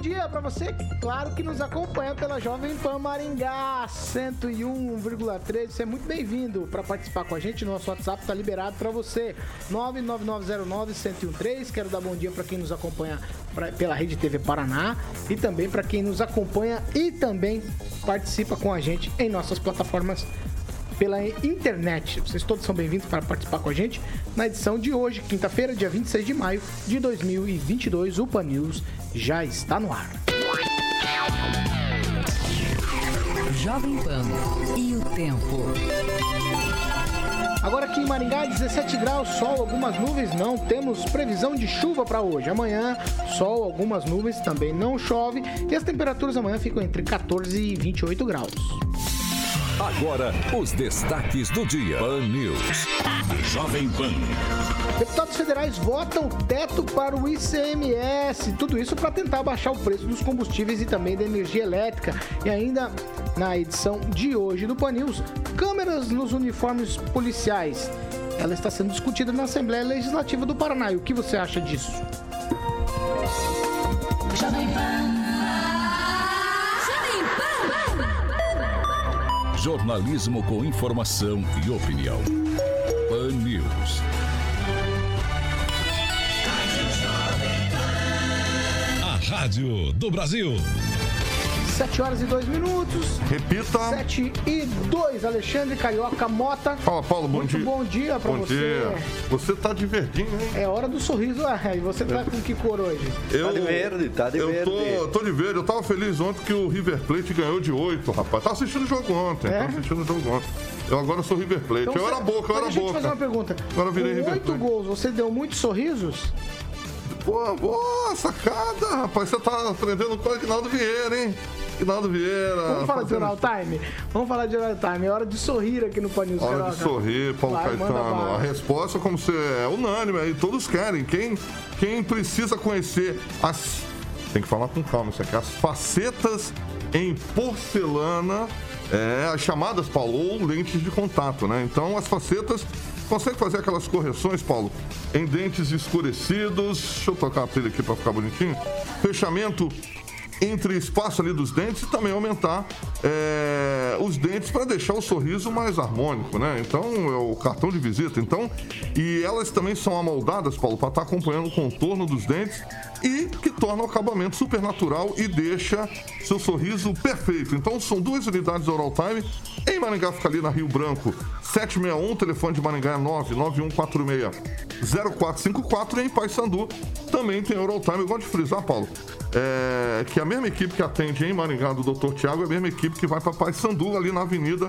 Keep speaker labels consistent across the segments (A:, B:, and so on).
A: dia para você, claro que nos acompanha pela Jovem Pan Maringá 101,3. Você é muito bem-vindo para participar com a gente. Nosso WhatsApp está liberado para você. 99909-1013. Quero dar bom dia para quem nos acompanha pra, pela Rede TV Paraná e também para quem nos acompanha e também participa com a gente em nossas plataformas pela internet. Vocês todos são bem-vindos para participar com a gente na edição de hoje, quinta-feira, dia 26 de maio de 2022. O Pan News já está no ar.
B: Jovem Pan e o tempo.
A: Agora aqui em Maringá, 17 graus, sol, algumas nuvens, não temos previsão de chuva para hoje. Amanhã, sol, algumas nuvens, também não chove e as temperaturas amanhã ficam entre 14 e 28 graus.
C: Agora, os destaques do dia. Pan News.
D: Jovem Pan.
A: Deputados federais votam teto para o ICMS. Tudo isso para tentar baixar o preço dos combustíveis e também da energia elétrica. E ainda na edição de hoje do Pan News, câmeras nos uniformes policiais. Ela está sendo discutida na Assembleia Legislativa do Paraná. E o que você acha disso?
B: Jovem Pan.
C: Jornalismo com informação e opinião. Pan News.
D: A rádio do Brasil.
A: 7 horas e 2 minutos.
E: Repita.
A: 7 e 2, Alexandre Carioca Mota.
E: Fala, Paulo, bom
A: Muito
E: dia.
A: bom dia pra
E: bom
A: você.
E: dia. Você tá de verdinho, hein?
A: É hora do sorriso. Ah, e você tá com que cor hoje?
E: Eu,
F: Tá de verde, tá de
E: eu
F: verde.
E: Tô, tô de verde. Eu tava feliz ontem que o River Plate ganhou de 8, rapaz. Tava assistindo o jogo ontem.
A: É?
E: Tava assistindo o jogo ontem. Eu agora sou River Plate. eu
A: você-
E: era boca, eu
A: então
E: era
A: deixa eu te fazer uma
E: boca.
A: pergunta.
E: Agora eu virei
A: Com
E: River
A: oito
E: Plate.
A: gols, você deu muitos sorrisos?
E: Pô, boa sacada, rapaz. Você tá aprendendo com o Aguinaldo Vieira, hein? Aguinaldo Vieira.
A: Vamos falar de
E: fazendo-
A: Oral Time? Vamos falar de Oral Time. É hora de sorrir aqui no Paninhos
E: Hora de sorrir, Paulo
A: Vai,
E: Caetano. A resposta, como você é unânime aí, todos querem. Quem, quem precisa conhecer as. Tem que falar com calma isso aqui. As facetas em porcelana, é, as chamadas, Paulo, ou lentes de contato, né? Então, as facetas. Consegue fazer aquelas correções, Paulo, em dentes escurecidos. Deixa eu tocar a trilha aqui para ficar bonitinho. Fechamento entre espaço ali dos dentes e também aumentar é, os dentes para deixar o sorriso mais harmônico, né? Então, é o cartão de visita. Então, e elas também são amoldadas, Paulo, para estar acompanhando o contorno dos dentes e que torna o acabamento super natural e deixa seu sorriso perfeito. Então, são duas unidades Oral Time. Em Maringá fica ali na Rio Branco, 761, telefone de Maringá é 99146-0454 e em Paysandu também tem Oral Time. Eu gosto de frisar, Paulo, é, que a mesma equipe que atende em Maringá do Dr. Tiago é a mesma equipe que vai para Paysandu, ali na Avenida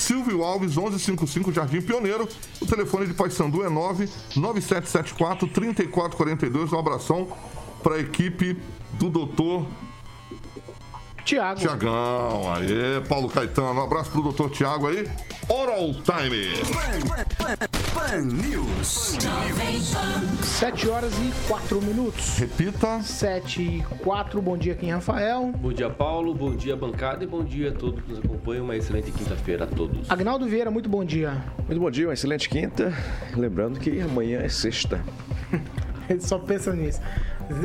E: Silvio Alves, 1155 Jardim Pioneiro. O telefone de Paysandu é 99774-3442. Um abração para a equipe do Dr.
A: Tiago.
E: Tiagão. Aê, Paulo Caetano. Um abraço pro Dr. Tiago aí. Oral Time.
G: Pan News.
A: 7 horas e 4 minutos.
E: Repita.
A: 7 e 4. Bom dia aqui em Rafael.
H: Bom dia, Paulo. Bom dia, bancada. E bom dia a todos que nos acompanham. Uma excelente quinta-feira a todos.
A: Agnaldo Vieira, muito bom dia.
F: Muito bom dia, uma excelente quinta. Lembrando que amanhã é sexta.
A: Ele só pensa nisso.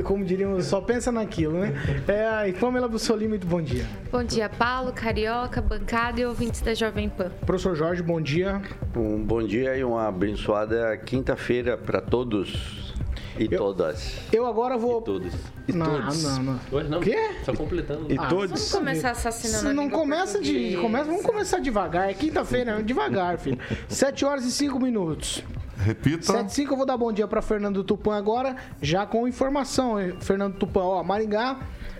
A: Como diríamos, só pensa naquilo, né? É, e Pamela Bussolini, muito bom dia.
I: Bom dia, Paulo, Carioca, bancada e ouvintes da Jovem Pan.
A: Professor Jorge, bom dia.
F: Um bom dia e uma abençoada quinta-feira para todos e todas.
A: Eu agora vou.
H: Todos.
A: não,
F: todos.
A: não, não.
H: Hoje não?
A: O quê?
H: Só completando.
F: E
A: Ah,
F: todos.
I: Vamos começar assassinando
A: não começa de. Começa, vamos começar devagar. É quinta-feira, devagar, filho. 7 horas e 5 minutos.
E: Repita.
A: 7 e 5 eu vou dar bom dia para Fernando Tupan agora, já com informação. Fernando Tupan, ó, Maringá,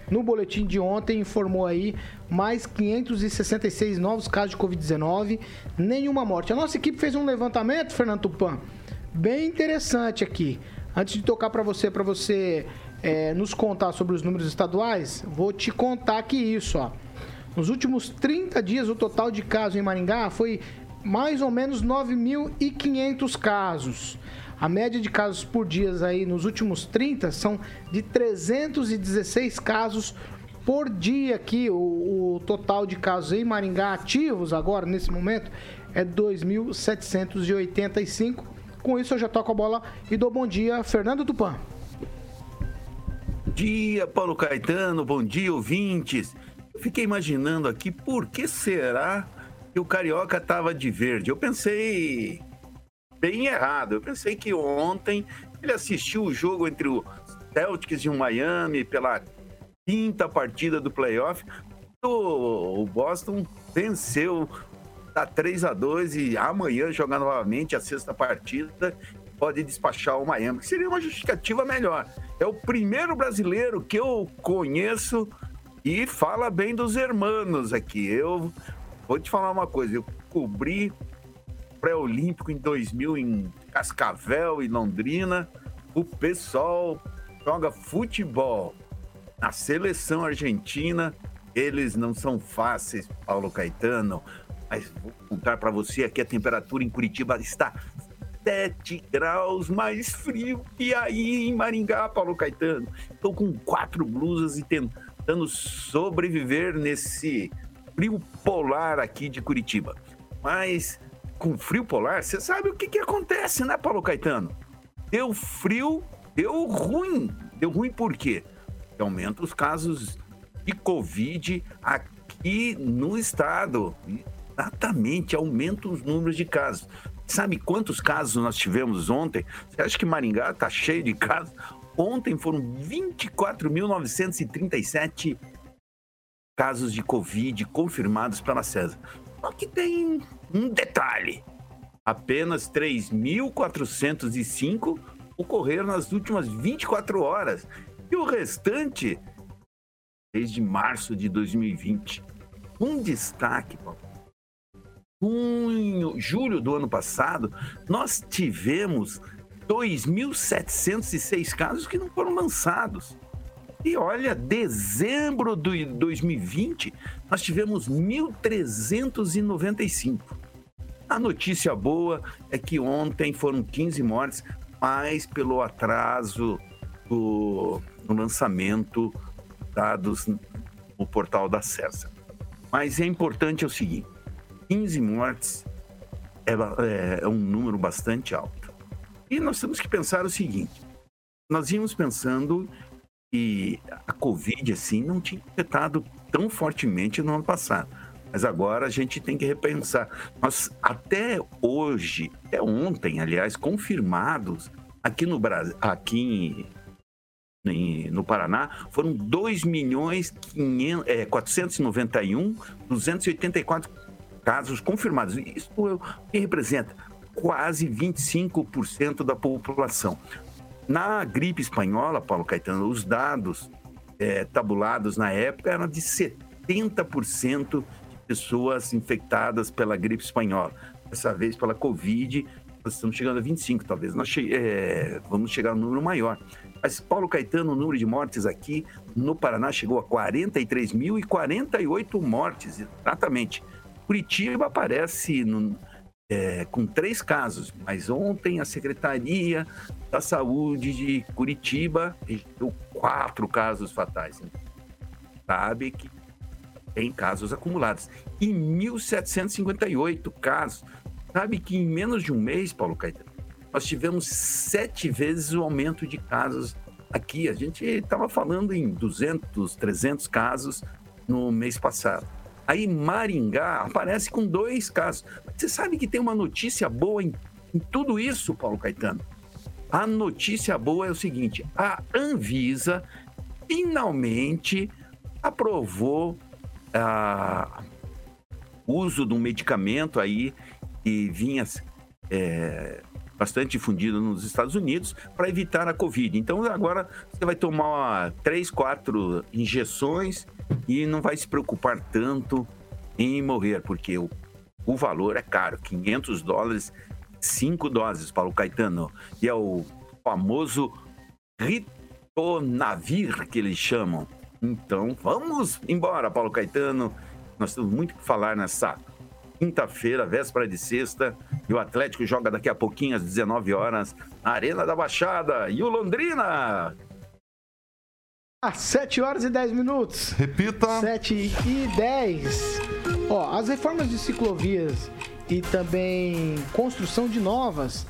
A: no boletim de ontem, informou aí mais 566 novos casos de Covid-19, nenhuma morte. A nossa equipe fez um levantamento, Fernando Tupan, bem interessante aqui. Antes de tocar para você, para você é, nos contar sobre os números estaduais, vou te contar que isso, ó. Nos últimos 30 dias, o total de casos em Maringá foi mais ou menos 9.500 casos. A média de casos por dia aí nos últimos 30 são de 316 casos por dia aqui. O, o total de casos em Maringá ativos agora, nesse momento, é 2.785. Com isso, eu já toco a bola e dou bom dia, Fernando Tupan.
J: Bom dia, Paulo Caetano. Bom dia, ouvintes. Eu fiquei imaginando aqui por que será que o Carioca estava de verde. Eu pensei bem errado. Eu pensei que ontem ele assistiu o jogo entre o Celtics e o Miami pela quinta partida do playoff. O Boston venceu tá 3 a 2 e amanhã jogar novamente a sexta partida pode despachar o Miami, que seria uma justificativa melhor. É o primeiro brasileiro que eu conheço e fala bem dos hermanos aqui. Eu vou te falar uma coisa, eu cobri pré-olímpico em 2000 em Cascavel e Londrina. O pessoal joga futebol na seleção argentina. Eles não são fáceis, Paulo Caetano. Mas vou contar para você aqui a temperatura em Curitiba está 7 graus mais frio que aí em Maringá, Paulo Caetano. Estou com quatro blusas e tentando sobreviver nesse frio polar aqui de Curitiba. Mas com frio polar, você sabe o que, que acontece, né, Paulo Caetano? Deu frio, deu ruim. Deu ruim por quê? Porque aumenta os casos de Covid aqui no estado. Exatamente, aumenta os números de casos. Sabe quantos casos nós tivemos ontem? Você acha que Maringá está cheio de casos? Ontem foram 24.937 casos de Covid confirmados pela César. Só que tem um detalhe: apenas 3.405 ocorreram nas últimas 24 horas. E o restante, desde março de 2020. Um destaque, Paulo junho, julho do ano passado, nós tivemos 2.706 casos que não foram lançados. E olha, dezembro de 2020, nós tivemos 1.395. A notícia boa é que ontem foram 15 mortes, mas pelo atraso do, do lançamento dados no portal da CESA. Mas é importante é o seguinte: 15 mortes é, é, é um número bastante alto. E nós temos que pensar o seguinte: nós íamos pensando que a Covid assim não tinha afetado tão fortemente no ano passado. Mas agora a gente tem que repensar. Nós, até hoje, até ontem, aliás, confirmados aqui no Brasil, aqui em, no Paraná, foram 2 milhões 500, é, 491 284 casos confirmados. Isso o que representa quase 25% da população. Na gripe espanhola, Paulo Caetano, os dados é, tabulados na época eram de 70% de pessoas infectadas pela gripe espanhola. Dessa vez, pela Covid, nós estamos chegando a 25, talvez nós che é, vamos chegar a um número maior. Mas, Paulo Caetano, o número de mortes aqui no Paraná chegou a 43.048 mortes, exatamente. Curitiba aparece no, é, com três casos, mas ontem a Secretaria da Saúde de Curitiba registrou quatro casos fatais. Sabe que tem casos acumulados. E 1.758 casos. Sabe que em menos de um mês, Paulo Caetano, nós tivemos sete vezes o aumento de casos aqui. A gente estava falando em 200, 300 casos no mês passado. Aí Maringá aparece com dois casos. Você sabe que tem uma notícia boa em, em tudo isso, Paulo Caetano? A notícia boa é o seguinte: a Anvisa finalmente aprovou ah, o uso de um medicamento aí que vinha é, bastante difundido nos Estados Unidos para evitar a Covid. Então agora você vai tomar três, quatro injeções e não vai se preocupar tanto em morrer, porque o, o valor é caro, 500 dólares, cinco doses, Paulo Caetano, e é o famoso Tonavir, que eles chamam. Então, vamos embora, Paulo Caetano. Nós temos muito o que falar nessa quinta-feira, véspera de sexta. E o Atlético joga daqui a pouquinho, às 19 horas, na Arena da Baixada. E o Londrina
A: Às 7 horas e 10 minutos.
E: Repita.
A: 7 e 10. Ó, as reformas de ciclovias e também construção de novas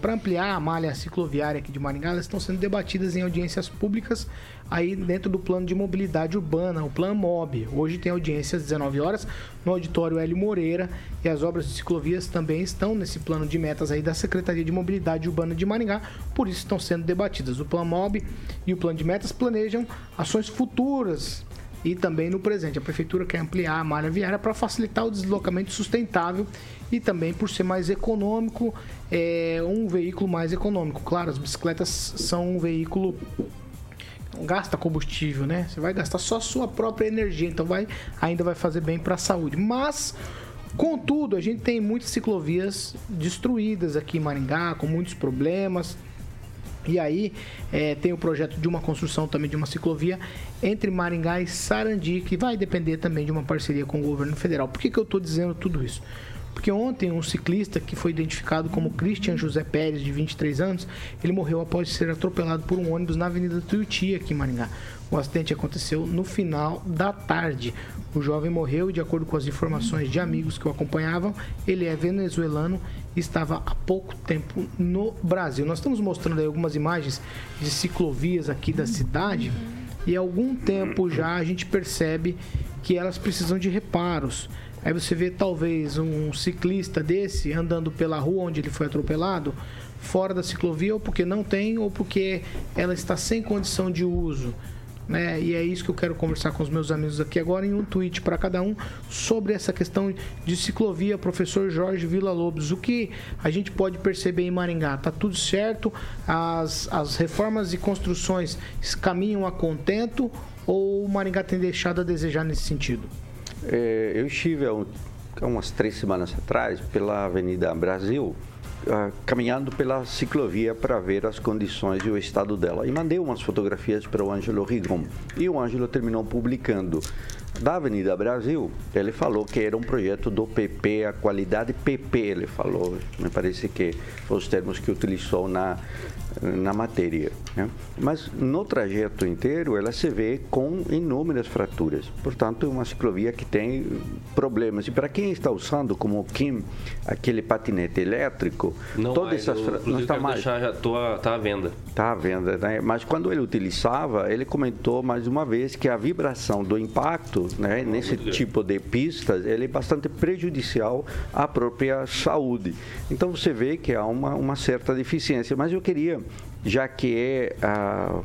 A: para ampliar a malha cicloviária aqui de Maringá, elas estão sendo debatidas em audiências públicas aí dentro do plano de mobilidade urbana, o Plano MOB. Hoje tem audiência às 19 horas no auditório Hélio Moreira e as obras de ciclovias também estão nesse plano de metas aí da Secretaria de Mobilidade Urbana de Maringá, por isso estão sendo debatidas. O Plano MOB e o plano de metas planejam ações futuras e também no presente. A prefeitura quer ampliar a malha viária para facilitar o deslocamento sustentável e também por ser mais econômico, é um veículo mais econômico. Claro, as bicicletas são um veículo gasta combustível, né? Você vai gastar só sua própria energia, então vai ainda vai fazer bem para a saúde. Mas Contudo, a gente tem muitas ciclovias destruídas aqui em Maringá, com muitos problemas. E aí é, tem o projeto de uma construção também de uma ciclovia entre Maringá e Sarandi, que vai depender também de uma parceria com o governo federal. Por que, que eu estou dizendo tudo isso? Porque ontem um ciclista que foi identificado como Christian José Pérez, de 23 anos, ele morreu após ser atropelado por um ônibus na Avenida Tuiuti, aqui em Maringá. O acidente aconteceu no final da tarde. O jovem morreu e, de acordo com as informações de amigos que o acompanhavam, ele é venezuelano e estava há pouco tempo no Brasil. Nós estamos mostrando aí algumas imagens de ciclovias aqui da cidade e há algum tempo já a gente percebe que elas precisam de reparos. Aí você vê talvez um ciclista desse andando pela rua onde ele foi atropelado, fora da ciclovia, ou porque não tem, ou porque ela está sem condição de uso. Né? E é isso que eu quero conversar com os meus amigos aqui agora em um tweet para cada um sobre essa questão de ciclovia, professor Jorge Vila Lobos. O que a gente pode perceber em Maringá? Tá tudo certo? As, as reformas e construções caminham a contento ou o Maringá tem deixado a desejar nesse sentido?
F: É, eu estive há, um, há umas três semanas atrás pela Avenida Brasil, ah, caminhando pela ciclovia para ver as condições e o estado dela. E mandei umas fotografias para o Ângelo Rigon. E o Ângelo terminou publicando. Da Avenida Brasil, ele falou que era um projeto do PP, a qualidade PP, ele falou. Me parece que foram os termos que utilizou na, na matéria. Né? Mas no trajeto inteiro ela se vê com inúmeras fraturas. Portanto, é uma ciclovia que tem problemas. E para quem está usando, como o Kim, aquele patinete elétrico,
H: Não
F: todas
H: mais,
F: essas
H: eu,
F: fra- não está mais.
H: deixar, já a- tá à venda.
F: Está à venda, né? Mas quando ele utilizava, ele comentou mais uma vez que a vibração do impacto, né, nesse
H: grande.
F: tipo de pistas, ele é bastante prejudicial à própria saúde. Então você vê que há uma, uma certa deficiência. Mas eu queria, já que é a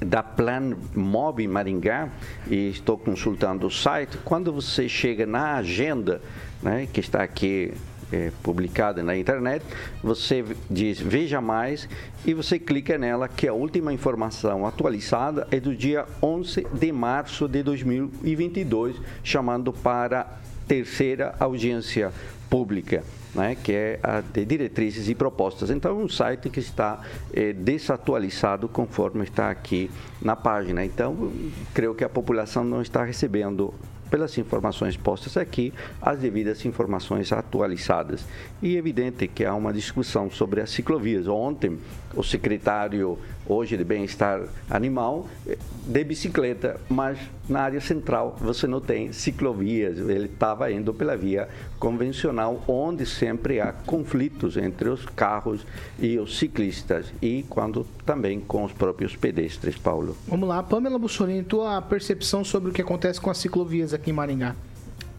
F: da Plan Mob Maringá e estou consultando o site. Quando você chega na agenda, né, que está aqui é, publicada na internet, você diz veja mais e você clica nela que a última informação atualizada é do dia 11 de março de 2022, chamando para terceira audiência pública né, que é a de diretrizes e propostas. Então, é um site que está eh, desatualizado conforme está aqui na página. Então, creio que a população não está recebendo, pelas informações postas aqui, as devidas informações atualizadas. E é evidente que há uma discussão sobre as ciclovias. Ontem, o secretário, hoje de Bem-Estar Animal, eh, de bicicleta, mas na área central você não tem ciclovias. Ele estava indo pela via convencional, onde sempre há conflitos entre os carros e os ciclistas e quando também com os próprios pedestres, Paulo.
A: Vamos lá, Pamela Bussolini, tua percepção sobre o que acontece com as ciclovias aqui em Maringá.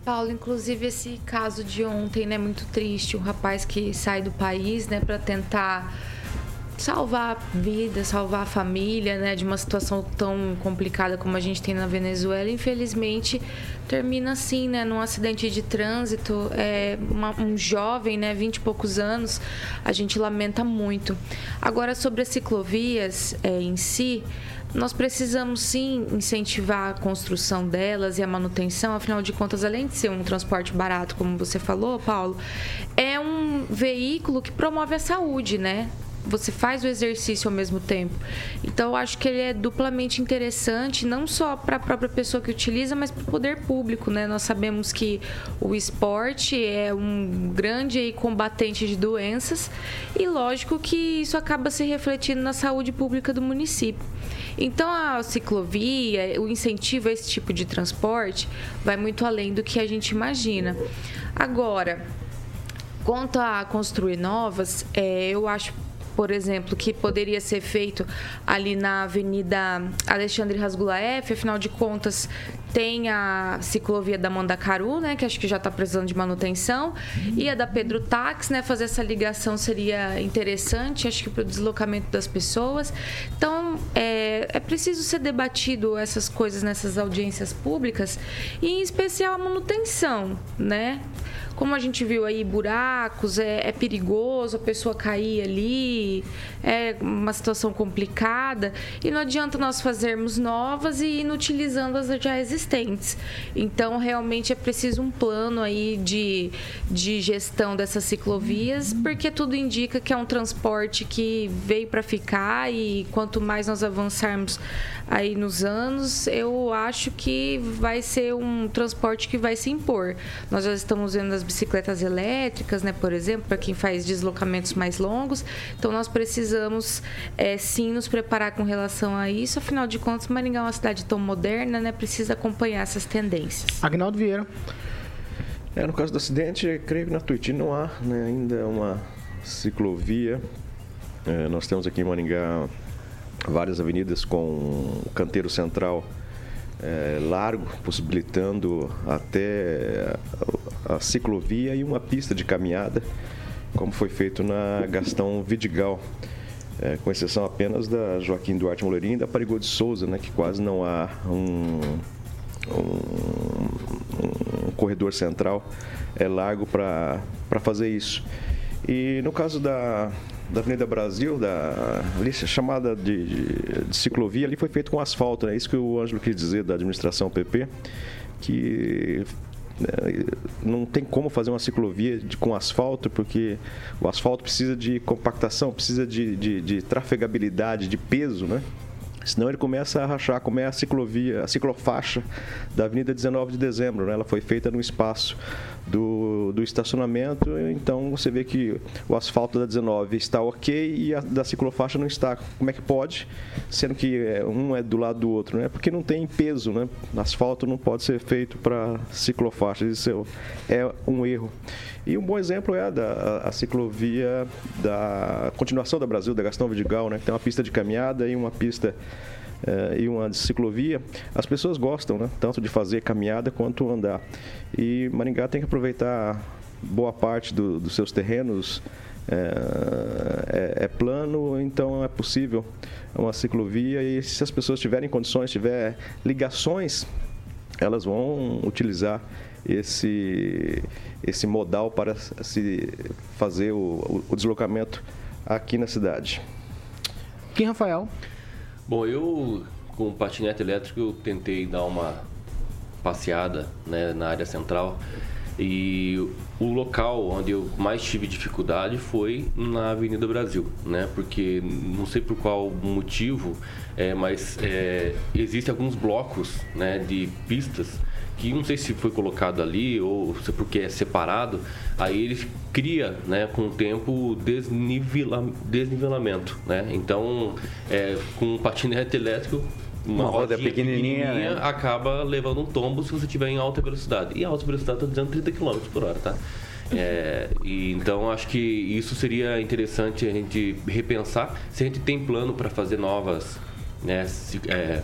I: Paulo, inclusive esse caso de ontem, né, muito triste, um rapaz que sai do país, né, para tentar salvar vida, salvar a família, né, de uma situação tão complicada como a gente tem na Venezuela, infelizmente termina assim, né, num acidente de trânsito, é, uma- um jovem, né, 20 e poucos anos, a gente lamenta muito. Agora sobre as ciclovias é, em si, nós precisamos sim incentivar a construção delas e a manutenção, afinal de contas, além de ser um transporte barato, como você falou, Paulo, é um veículo que promove a saúde, né? Você faz o exercício ao mesmo tempo. Então, eu acho que ele é duplamente interessante, não só para a própria pessoa que utiliza, mas para o poder público, né? Nós sabemos que o esporte é um grande combatente de doenças e, lógico, que isso acaba se refletindo na saúde pública do município. Então, a ciclovia, o incentivo a esse tipo de transporte vai muito além do que a gente imagina. Agora, quanto a construir novas, é, eu acho por exemplo, que poderia ser feito ali na Avenida Alexandre Rasgulaef, afinal de contas, tem a ciclovia da Mandacaru, né, que acho que já está precisando de manutenção, e a da Pedro Tax, né, fazer essa ligação seria interessante, acho que para o deslocamento das pessoas. Então, é, é preciso ser debatido essas coisas nessas audiências públicas, e em especial a manutenção, né? Como a gente viu aí, buracos, é, é perigoso a pessoa cair ali, é uma situação complicada. E não adianta nós fazermos novas e inutilizando as já existentes. Então, realmente é preciso um plano aí de, de gestão dessas ciclovias, porque tudo indica que é um transporte que veio para ficar e quanto mais nós avançarmos aí nos anos, eu acho que vai ser um transporte que vai se impor. Nós já estamos vendo as bicicletas elétricas, né, por exemplo, para quem faz deslocamentos mais longos. Então nós precisamos é, sim nos preparar com relação a isso. Afinal de contas, Maringá é uma cidade tão moderna, né, precisa acompanhar essas tendências.
A: Agnaldo Vieira.
K: É, no caso do acidente, creio que na Tuiuti não há né, ainda uma ciclovia. É, nós temos aqui em Maringá várias avenidas com canteiro central é, largo, possibilitando até a, ciclovia e uma pista de caminhada, como foi feito na Gastão Vidigal. É, com exceção apenas da Joaquim Duarte Moleirinho e da Parigô de Souza, né, que quase não há um, um, um corredor central é largo para fazer isso. E no caso da, da Avenida Brasil, da ali, chamada de, de, de, ciclovia, ali foi feito com asfalto, é né? isso que o Ângelo quis dizer da administração PP, que né, não tem como fazer uma ciclovia de, com asfalto, porque o asfalto precisa de compactação, precisa de, de, de trafegabilidade, de peso, né? Senão ele começa a rachar, como é a ciclovia, a ciclofaixa da Avenida 19 de Dezembro. Né? Ela foi feita no espaço do, do estacionamento, então você vê que o asfalto da 19 está ok e a da ciclofaixa não está. Como é que pode? Sendo que é, um é do lado do outro, né? Porque não tem peso, né? Asfalto não pode ser feito para ciclofaixa, isso é um erro. E um bom exemplo é a, da, a ciclovia da continuação da Brasil, da Gastão Vidigal, né? Que tem uma pista de caminhada e uma pista eh, e uma ciclovia, as pessoas gostam, né? Tanto de fazer caminhada quanto andar. E Maringá tem que aproveitar boa parte do, dos seus terrenos é, é, é, plano, então é possível uma ciclovia e se as pessoas tiverem condições, tiver ligações, elas vão utilizar esse, esse modal para se fazer o, o deslocamento aqui na cidade.
A: Quem, Rafael?
H: Bom, eu com o patinete elétrico eu tentei dar uma passeada né, na área central e o local onde eu mais tive dificuldade foi na Avenida Brasil, né? Porque não sei por qual motivo, é, mas é, existem alguns blocos né, de pistas que não sei se foi colocado ali ou se é porque é separado, aí ele cria, né, com o tempo desnivela, desnivelamento, né? Então, é, com um patinete elétrico uma, uma roda pequenininha, pequenininha né? acaba levando um tombo se você estiver em alta velocidade. E alta velocidade está dizendo 30 km por hora, tá? É, e então acho que isso seria interessante a gente repensar se a gente tem plano para fazer novas né, é,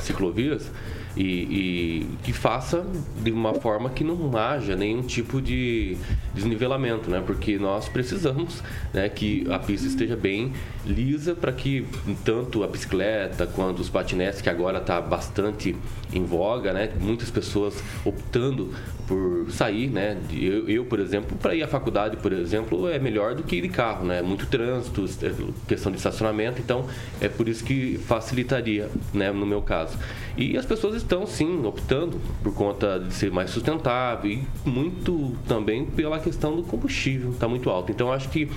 H: ciclovias e, e, que faça de uma forma que não haja nenhum tipo de desnivelamento, né? Porque nós precisamos né, que a pista esteja bem lisa para que tanto a bicicleta quanto os patinetes, que agora está bastante em voga, né? Muitas pessoas optando por sair, né? Eu, eu por exemplo, para ir à faculdade, por exemplo, é melhor do que ir de carro, né? Muito trânsito, é, questão de estacionamento, então é por isso que facilitaria, né? No meu caso. E as pessoas estão sim optando por conta de ser mais sustentável e muito também pela questão do combustível, está muito alto. Então, acho que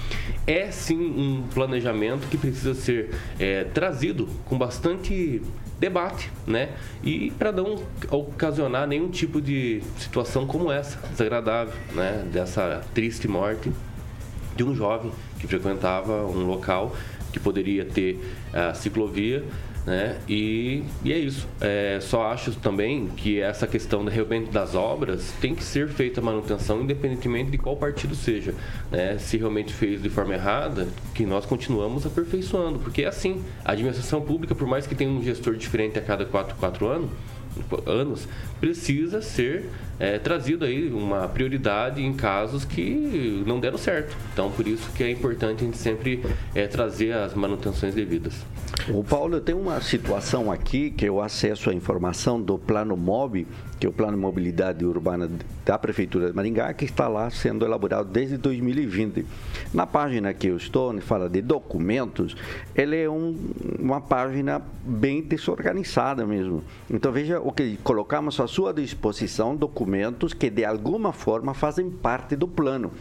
H: é sim um planejamento que precisa ser é, trazido com bastante debate, né? E para não ocasionar nenhum tipo de situação como essa, desagradável, né? Dessa triste morte de um jovem que frequentava um local que poderia ter a ciclovia né? E, e é isso. É, só acho também que essa questão do realmente das obras tem que ser feita a manutenção, independentemente de qual partido seja. Né? Se realmente fez de forma errada, que nós continuamos aperfeiçoando, porque é assim. A administração pública, por mais que tenha um gestor diferente a cada 4, 4 anos, anos, precisa ser é, trazido aí uma prioridade em casos que não deram certo. Então, por isso que é importante a gente sempre é, trazer as manutenções devidas.
F: O Paulo, tem uma situação aqui que eu acesso a informação do Plano MOB, que é o Plano de Mobilidade Urbana da Prefeitura de Maringá, que está lá sendo elaborado desde 2020. Na página que eu estou, fala de documentos, ele é um, uma página bem desorganizada mesmo. Então veja o que colocamos à sua disposição documentos que de alguma forma fazem parte do plano.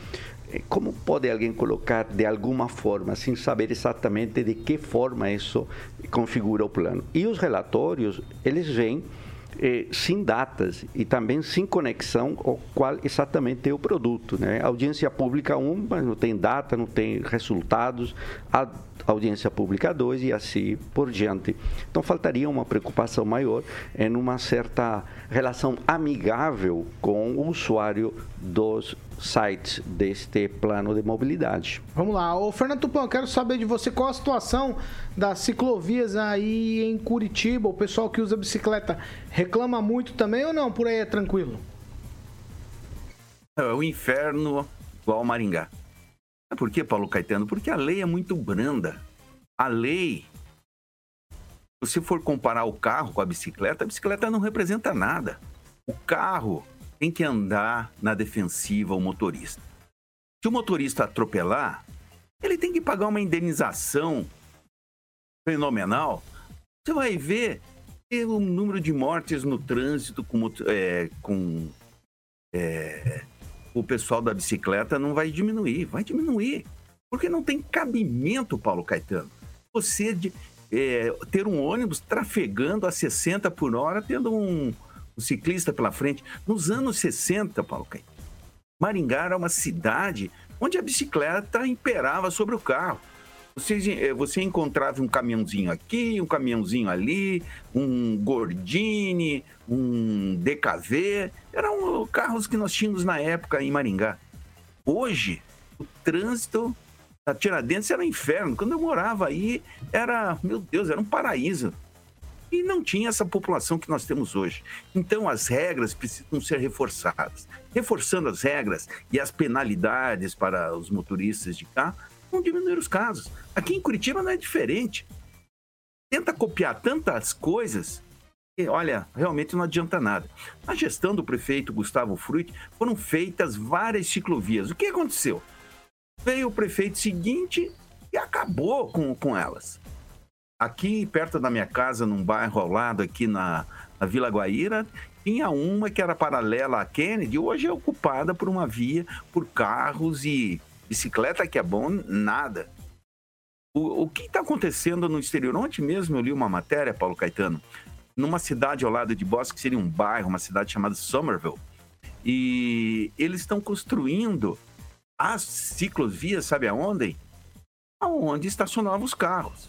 F: Como pode alguém colocar de alguma forma, sem saber exatamente de que forma isso configura o plano? E os relatórios, eles vêm eh, sem datas e também sem conexão ao qual exatamente é o produto. Né? Audiência pública 1, um, mas não tem data, não tem resultados. A audiência pública 2 e assim por diante. Então faltaria uma preocupação maior em uma certa relação amigável com o usuário dos sites deste plano de mobilidade.
A: Vamos lá, o Fernando Tupã, quero saber de você qual a situação das ciclovias aí em Curitiba. O pessoal que usa bicicleta reclama muito também ou não? Por aí é tranquilo?
J: É o inferno igual Maringá. Por que, Paulo Caetano? Porque a lei é muito branda. A lei, se for comparar o carro com a bicicleta, a bicicleta não representa nada. O carro tem que andar na defensiva o motorista. Se o motorista atropelar, ele tem que pagar uma indenização fenomenal. Você vai ver o número de mortes no trânsito com, é, com é, o pessoal da bicicleta não vai diminuir, vai diminuir. Porque não tem cabimento, Paulo Caetano. Você de, é, ter um ônibus trafegando a 60 por hora, tendo um, um ciclista pela frente. Nos anos 60, Paulo Caetano, Maringá era uma cidade onde a bicicleta imperava sobre o carro. Você, é, você encontrava um caminhãozinho aqui, um caminhãozinho ali, um Gordini, um DKV. Eram carros que nós tínhamos na época em Maringá. Hoje, o trânsito da Tiradentes era um inferno. Quando eu morava aí, era, meu Deus, era um paraíso. E não tinha essa população que nós temos hoje. Então, as regras precisam ser reforçadas. Reforçando as regras e as penalidades para os motoristas de carro, vão diminuir os casos. Aqui em Curitiba não é diferente. Tenta copiar tantas coisas e, olha, realmente não adianta nada. Na gestão do prefeito Gustavo Fruit, foram feitas várias ciclovias. O que aconteceu? Veio o prefeito seguinte e acabou com, com elas. Aqui perto da minha casa, num bairro ao lado, aqui na, na Vila Guaíra, tinha uma que era paralela à Kennedy, hoje é ocupada por uma via por carros e bicicleta que é bom, nada. O, o que está acontecendo no exterior? Ontem mesmo eu li uma matéria, Paulo Caetano, numa cidade ao lado de Boston, que seria um bairro, uma cidade chamada Somerville. E eles estão construindo as ciclovias, sabe aonde? Aonde estacionavam os carros.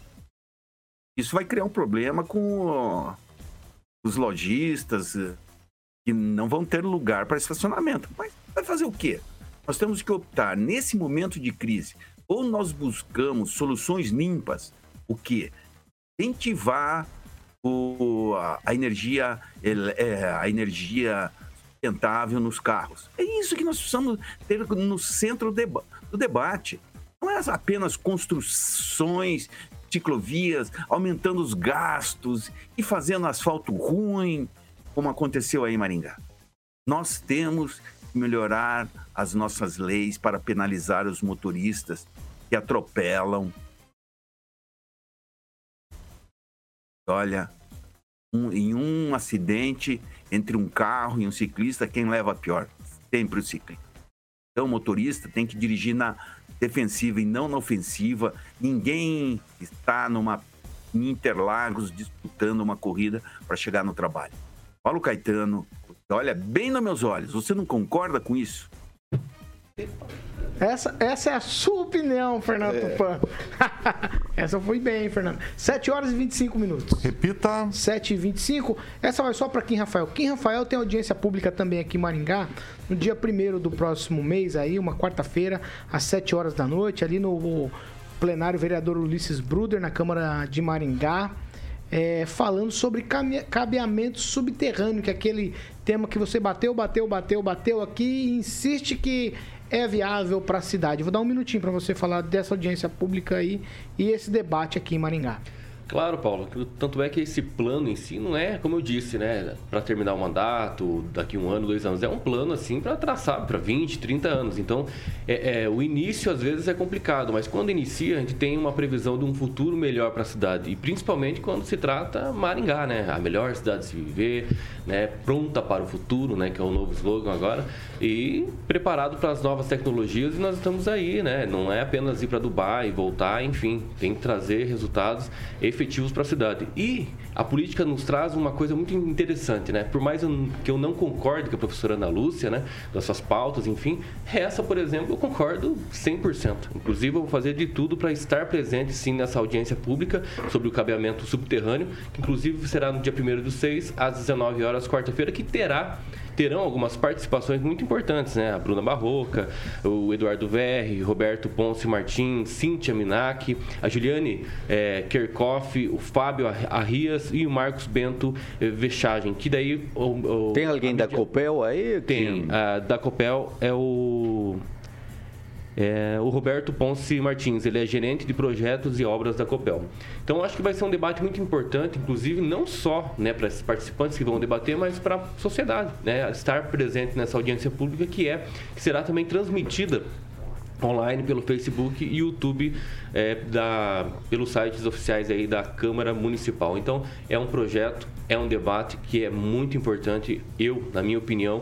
J: Isso vai criar um problema com os lojistas eh, que não vão ter lugar para estacionamento. Mas vai fazer o quê? Nós temos que optar nesse momento de crise. Ou nós buscamos soluções limpas, o que? Incentivar o, a, a, energia, é, a energia sustentável nos carros. É isso que nós precisamos ter no centro do debate. Não é apenas construções, ciclovias, aumentando os gastos e fazendo asfalto ruim, como aconteceu aí em Maringá. Nós temos melhorar as nossas leis para penalizar os motoristas que atropelam. Olha, um, em um acidente entre um carro e um ciclista, quem leva pior? Sempre o ciclista. Então, o motorista tem que dirigir na defensiva e não na ofensiva. Ninguém está numa em Interlagos disputando uma corrida para chegar no trabalho. Paulo Caetano, olha bem nos meus olhos. Você não concorda com isso?
A: Essa, essa é a sua opinião, Fernando
E: É.
A: Tupan. essa foi bem, Fernando. 7 horas e 25 minutos.
E: Repita.
A: 7 e 25. Essa vai só para Kim Rafael. Kim Rafael tem audiência pública também aqui em Maringá, no dia 1 do próximo mês, aí, uma quarta-feira, às 7 horas da noite, ali no plenário vereador Ulisses Bruder, na Câmara de Maringá. É, falando sobre cabeamento subterrâneo, que é aquele tema que você bateu, bateu, bateu, bateu aqui e insiste que é viável para a cidade. Vou dar um minutinho para você falar dessa audiência pública aí e esse debate aqui em Maringá.
H: Claro, Paulo. Tanto é que esse plano em si não é, como eu disse, né, para terminar o mandato, daqui um ano, dois anos. É um plano assim para traçar para 20, 30 anos. Então, é, é, o início às vezes é complicado, mas quando inicia, a gente tem uma previsão de um futuro melhor para a cidade. E principalmente quando se trata Maringá, né, a melhor cidade de se viver, né, pronta para o futuro, né, que é o novo slogan agora, e preparado para as novas tecnologias. E nós estamos aí, né? Não é apenas ir para Dubai e voltar, enfim, tem que trazer resultados efetivos para a cidade. E a política nos traz uma coisa muito interessante, né? Por mais que eu não concorde com a professora Ana Lúcia, né? Das suas pautas, enfim, essa, por exemplo, eu concordo 100%. Inclusive, eu vou fazer de tudo para estar presente, sim, nessa audiência pública sobre o cabeamento subterrâneo, que inclusive será no dia 1 do 6, às 19 horas, quarta-feira, que terá terão algumas participações muito importantes, né? A Bruna Barroca, o Eduardo Verri, Roberto Ponce Martins, Cíntia Minac, a Juliane eh, Kerkhoff, o Fábio Ar- Arrias e o Marcos Bento eh, Vechagem, que daí... o- o-
F: Tem alguém da Copel aí?
H: Tem. A da Copel é o... É o Roberto Ponce Martins, ele é gerente de projetos e obras da Copel. Então, acho que vai ser um debate muito importante, inclusive não só né, para esses participantes que vão debater, mas para a sociedade, né, estar presente nessa audiência pública que é que será também transmitida online pelo Facebook e YouTube é, da, pelos sites oficiais aí da Câmara Municipal. Então é um projeto, é um debate que é muito importante. Eu, na minha opinião,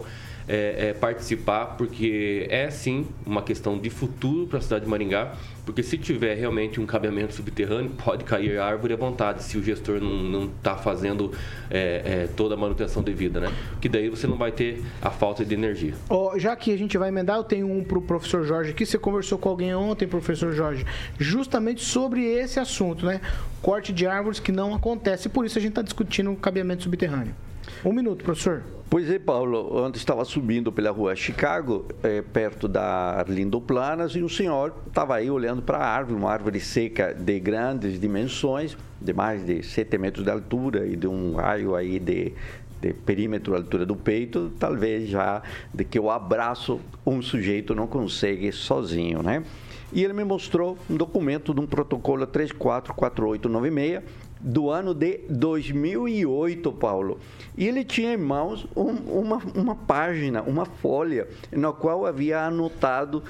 H: é, é participar porque é sim uma questão de futuro para a cidade de Maringá. Porque se tiver realmente um cabeamento subterrâneo, pode cair árvore à vontade se o gestor não está fazendo é, é, toda a manutenção devida, né? Que daí você não vai ter a falta de energia.
A: Ó, já que a gente vai emendar, eu tenho um pro professor Jorge aqui. Você conversou com alguém ontem, professor Jorge, justamente sobre esse assunto, né? Corte de árvores que não acontece. Por isso a gente está discutindo o cabeamento subterrâneo. Um minuto, professor.
F: Pois é, Paulo, ontem estava subindo pela rua Chicago, eh, perto da Arlindo Planas, e um senhor estava aí olhando para a árvore, uma árvore seca de grandes dimensões, de mais de 7 metros de altura e de um raio aí de, de perímetro altura do peito, talvez já de que o abraço um sujeito não consegue sozinho, né? E ele me mostrou um documento de um protocolo 344896 do ano de 2008, Paulo. E ele tinha em mãos um- uma, uma página, uma folha, na qual havia anotado,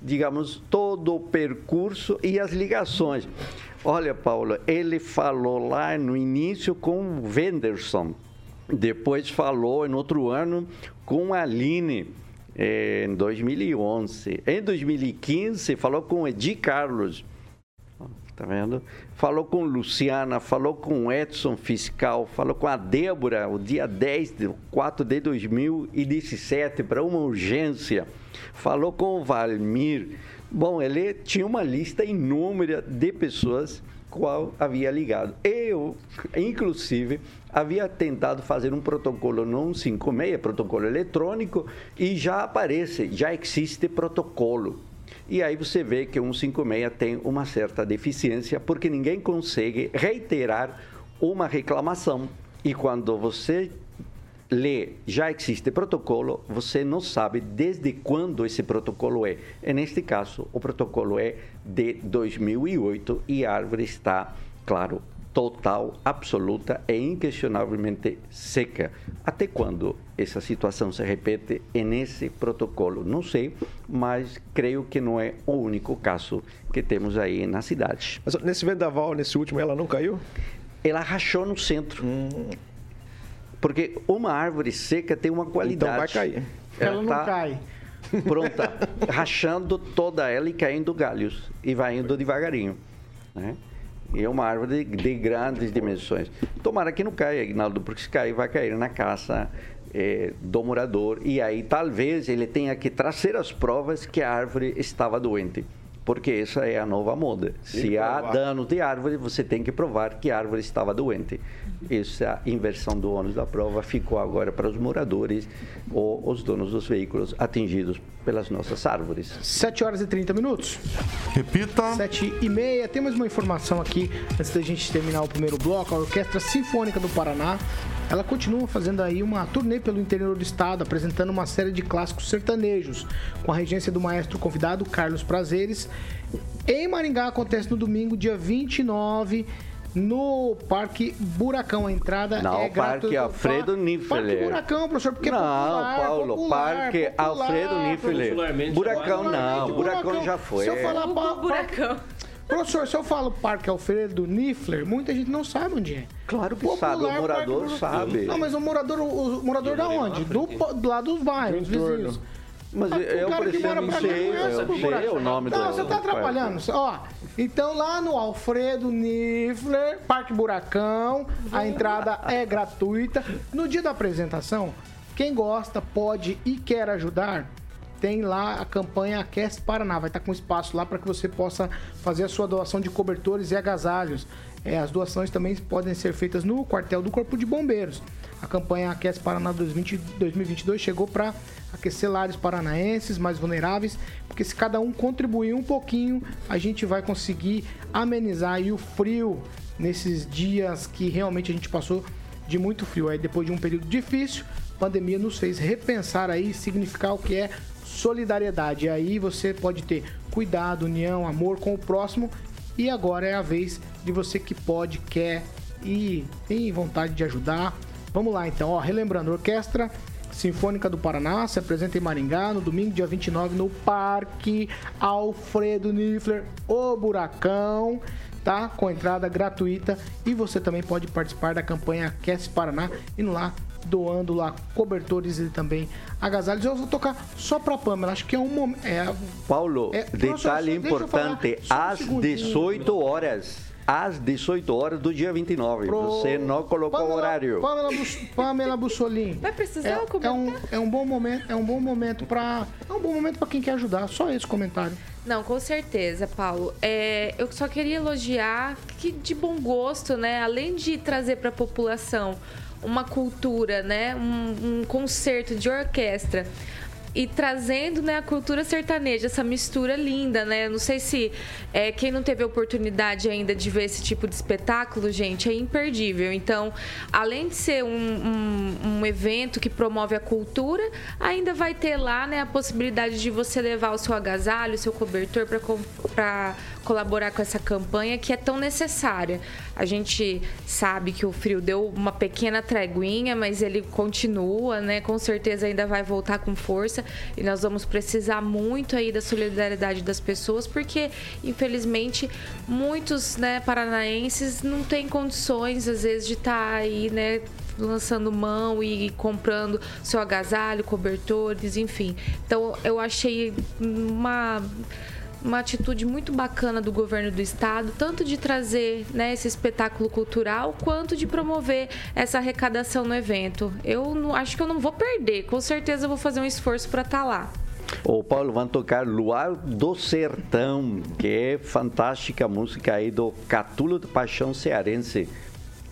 F: digamos, todo o percurso e as ligações. Olha, Paulo, ele falou lá no início com o Wenderson, depois falou em outro ano com a Aline, eh, em 2011. Em 2015, falou com o Edi Carlos. Tá vendo? Falou com Luciana, falou com Edson Fiscal, falou com a Débora, o dia 10 de 4 de 2017, para uma urgência. Falou com o Valmir. Bom, ele tinha uma lista inúmera de pessoas qual havia ligado. Eu, inclusive, havia tentado fazer um protocolo no 156, protocolo eletrônico, e já aparece, já existe protocolo. E aí você vê que o 156 tem uma certa deficiência, porque ninguém consegue reiterar uma reclamação. E quando você lê, já existe protocolo, você não sabe desde quando esse protocolo é. E neste caso, o protocolo é de 2008 e a árvore está, claro, total, absoluta e inquestionavelmente seca. Até quando essa situação se repete nesse protocolo? Não sei, mas creio que não é o único caso que temos aí na cidade.
K: Mas nesse vendaval, nesse último, ela não caiu?
F: Ela rachou no centro. Porque uma árvore seca tem uma qualidade.
K: Então vai cair.
A: Ela não
F: tá-
A: cai.
F: pronta, rachando toda ela e caindo galhos. E vai indo devagarinho. Né? É uma árvore de, de grandes dimensões. Tomara que não caia, Ignaldo, porque se cair, vai cair na casa eh, do morador. E aí talvez ele tenha que trazer as provas que a árvore estava doente. Porque essa é a nova moda. Se há dano de árvore, você tem que provar que a árvore estava doente. Essa inversão do ônus da prova ficou agora para os moradores ou os donos dos veículos atingidos pelas nossas árvores.
A: 7 horas e 30 minutos.
E: Repita.
A: 7 e meia. Tem mais uma informação aqui, antes da gente terminar o primeiro bloco. A Orquestra Sinfônica do Paraná, ela continua fazendo aí uma turnê pelo interior do estado, apresentando uma série de clássicos sertanejos, com a regência do maestro convidado Carlos Prazeres. Em Maringá acontece no domingo, dia 29, no Parque Buracão. A entrada
F: Não,
A: é
F: Parque
A: gratuita.
F: Alfredo
A: Parque
F: Nifeler.
A: Buracão, professor, porque é
F: não,
A: popular,
F: Paulo,
A: popular,
F: Parque
A: popular,
F: Alfredo Nifeler.
H: Popularmente
F: Buracão não, buracão já foi.
A: Se eu falar
I: O
A: pa-
I: buracão.
A: Professor, se eu falo Parque Alfredo Niffler, muita gente não sabe onde é.
F: Claro que sabe, o morador
A: Parque-
F: sabe.
A: Não, mas o morador, o, morador da onde? Do, lado dos bairros, vizinhos.
F: Mas
A: Ah,
F: eu,
A: o cara que mora pra
F: sei,
A: conhece
F: eu
A: o buraco.
F: o nome do
A: Não, você tá
F: do
A: atrapalhando. Ó, então lá no Alfredo Niffler, Parque Buracão, a entrada é gratuita. No dia da apresentação, quem gosta, pode e quer ajudar, tem lá a campanha Aquece Paraná. Vai estar com espaço lá para que você possa fazer a sua doação de cobertores e agasalhos. É, as doações também podem ser feitas no quartel do Corpo de Bombeiros. A campanha Aquece Paraná 2020 2022 chegou para aquecer lares paranaenses mais vulneráveis, porque se cada um contribuir um pouquinho, a gente vai conseguir amenizar o frio nesses dias que realmente a gente passou de muito frio. Aí depois de um período difícil, a pandemia nos fez repensar aí, significar o que é solidariedade. Aí você pode ter cuidado, união, amor com o próximo. E agora é a vez de você que pode, quer e tem vontade de ajudar. Vamos lá então, ó, relembrando, Orquestra Sinfônica do Paraná se apresenta em Maringá no domingo, dia 29, no Parque Alfredo Niffler, o Buracão, tá? Com entrada gratuita e você também pode participar da campanha Aquece Paraná indo lá doando lá cobertores e também agasalhos. Eu vou tocar só pra Pamela, acho que é um momento. É,
F: Paulo,
A: É,
F: detalhe importante,
A: só um
F: às
A: segundinho.
F: 18 horas. Às 18 horas do dia 29.
A: pro-
F: Você não colocou o
A: Pamela-
F: horário.
A: Pamela, Bus- Pamela Bussolini.
I: Vai precisar
A: é,
I: comentar?
A: é um, é um bom momento, é um bom momento para é um bom momento para quem quer ajudar. Só esse comentário.
I: Não, com certeza, Paulo. É, eu só queria elogiar que de bom gosto, né? Além de trazer para a população uma cultura, né? Um, um concerto de orquestra e trazendo né, a cultura sertaneja, essa mistura linda, né? Eu Não sei se é, quem não teve oportunidade ainda de ver esse tipo de espetáculo, gente, é imperdível. Então, além de ser um, um- um evento que promove a cultura, ainda vai ter lá né, a possibilidade de você levar o seu agasalho, o seu cobertor para colaborar com essa campanha que é tão necessária. A gente sabe que o frio deu uma pequena treguinha, mas ele continua, né? Com certeza ainda vai voltar com força e nós vamos precisar muito aí da solidariedade das pessoas, porque infelizmente muitos, né, paranaenses não têm condições às vezes de estar aí, né, lançando mão e comprando seu agasalho, cobertores, enfim. Então eu achei uma uma atitude muito bacana do governo do estado, tanto de trazer né, esse espetáculo cultural, quanto de promover essa arrecadação no evento. Eu não, acho que eu não vou perder, com certeza eu vou fazer um esforço para estar lá.
F: O Paulo vai tocar Luar do Sertão, que é fantástica música aí do Catulo de Paixão Cearense,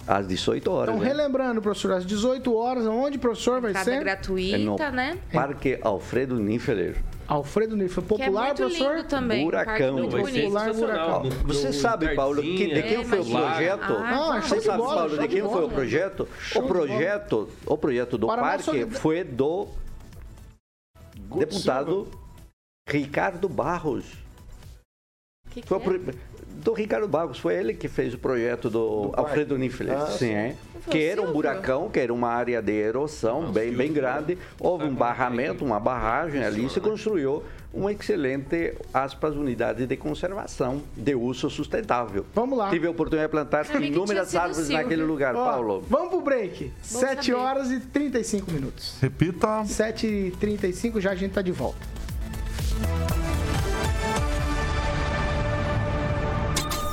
F: às 18 horas.
A: Então,
F: né?
A: relembrando, professor, às 18 horas, onde, professor, vai
I: Entrada
A: ser?
F: É no
I: gratuita, né?
F: Parque Alfredo Nifeler.
A: Alfredo Niffler,
I: Que é
A: popular,
I: muito
A: professor?
I: lindo também.
F: Buracão.
I: muito
H: Vai ser
I: bonito.
A: Popular. Buracão.
F: Você sabe, Paulo, que, de
H: Tardinha,
F: quem foi o
I: imagina.
F: projeto?
I: Ah,
A: Ah,
F: Você sabe,
A: bola,
F: Paulo, de quem
A: bola.
F: foi o projeto? O projeto, o projeto do
A: Paraná
F: parque foi do deputado Ricardo Barros.
I: Que que
F: Foi o
I: é?
F: Do Ricardo Barros, foi ele que fez o projeto do, Alfredo Nifeler.
K: Ah,
F: sim, é. Que
I: o
F: era um buracão, que era uma área de erosão bem, bem grande. Houve um barramento, uma barragem ali e se construiu uma excelente, aspas, unidade de conservação de uso sustentável.
A: Vamos lá.
F: Tive a oportunidade de plantar
I: que
F: inúmeras árvores
I: Silvio.
F: naquele lugar,
A: Ó,
F: Paulo.
A: Vamos pro break. 7
I: saber.
A: horas e 35 minutos.
E: Repita.
A: 7h35 já a gente tá de volta.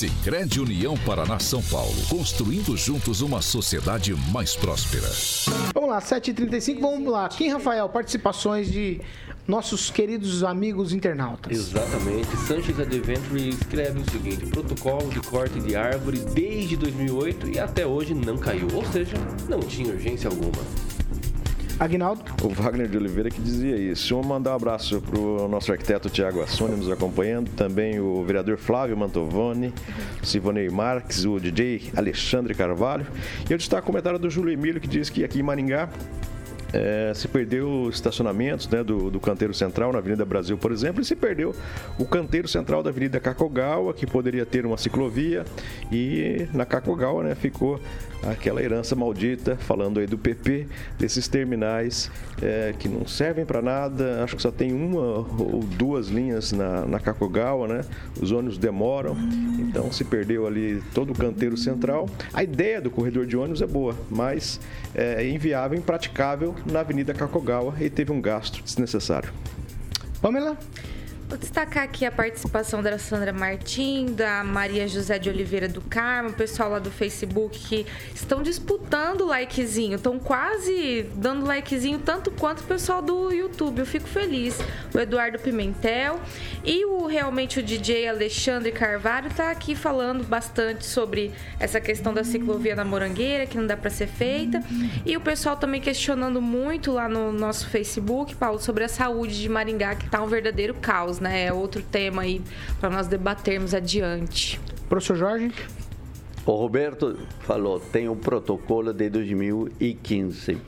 C: Sicredi União Paraná São Paulo. Construindo juntos uma sociedade mais próspera.
A: Vamos lá, 7h35, vamos lá. Kim Rafael, participações de nossos queridos amigos internautas.
H: Exatamente. Sanchez Adventure escreve o seguinte: protocolo de corte de árvore desde 2008 e até hoje não caiu. Ou seja, não tinha urgência alguma.
A: Aguinaldo?
K: O Wagner de Oliveira que dizia isso. Vamos mandar um abraço para o nosso arquiteto Tiago Assoni nos acompanhando, também o vereador Flávio Mantovani, Sivonei Marques, o DJ Alexandre Carvalho. E eu destaco o comentário do Júlio Emílio que diz que aqui em Maringá é, se perdeu estacionamentos né, do, do canteiro central na Avenida Brasil, por exemplo, e se perdeu o canteiro central da Avenida Cacogawa, que poderia ter uma ciclovia, e na Cacogawa né, ficou aquela herança maldita, falando aí do PP, desses terminais é, que não servem para nada, acho que só tem uma ou duas linhas na, na Cacogawa, né? Os ônibus demoram, então se perdeu ali todo o canteiro central. A ideia do corredor de ônibus é boa, mas é inviável, impraticável na Avenida Cacogawa e teve um gasto desnecessário.
A: Pamela?
I: Vou destacar aqui a participação da Sandra Martim, da Maria José de Oliveira do Carmo, o pessoal lá do Facebook que estão disputando o likezinho, estão quase dando likezinho tanto quanto o pessoal do YouTube. Eu fico feliz. O Eduardo Pimentel e o realmente o DJ Alexandre Carvalho tá aqui falando bastante sobre essa questão da ciclovia na Morangueira, que não dá para ser feita. E o pessoal também questionando muito lá no nosso Facebook, Paulo, sobre a saúde de Maringá, que tá um verdadeiro caos, né? É outro tema aí para nós debatermos adiante.
A: Professor Jorge?
F: O Roberto falou, tem um protocolo de 2015.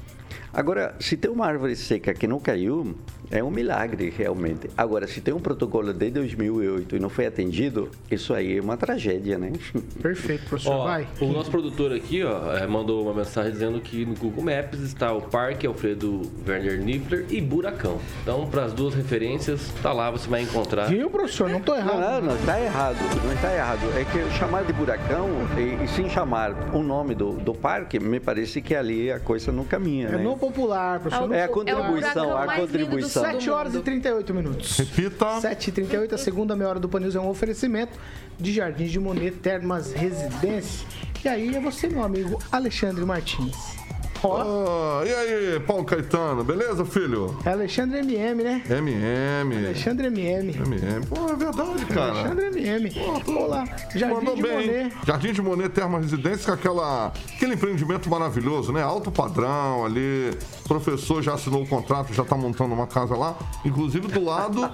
F: Agora, se tem uma árvore seca que não caiu, é um milagre realmente. Agora, se tem um protocolo de 2008 e não foi atendido, isso aí é uma tragédia, né?
A: Perfeito, professor.
H: Ó,
A: Vai.
H: o nosso produtor aqui, ó, eh, mandou uma mensagem dizendo que no Google Maps está o Parque Alfredo Werner Niffler e Buracão. Então, para as duas referências, tá lá, você vai encontrar.
A: Viu, professor? Não tô errado.
F: Não, não, está errado, não está errado. É que chamar de buracão e, e sem chamar o nome do, do parque, me parece que ali a coisa não caminha,
A: É
F: né?
A: no popular, professor.
F: É a contribuição, a contribuição.
A: 7 horas e 38 minutos.
E: Repita.
A: 7h38, a segunda meia hora do Panils é um oferecimento de Jardins de Monet Termas Residência. E aí é você, meu amigo Alexandre Martins.
E: Ah, e aí, Paulo Caetano, beleza, filho?
A: é Alexandre MM, né?
E: MM.
A: Alexandre MM.
E: MM. Pô, é verdade, cara.
A: Alexandre MM. Olá, Jardim
E: Mandou
A: de
E: bem. hein?
A: Monet.
E: Jardim de Monet Terma Residência, com aquela, aquele empreendimento maravilhoso, né? Alto padrão ali. O professor já assinou o contrato, já tá montando uma casa lá. Inclusive do lado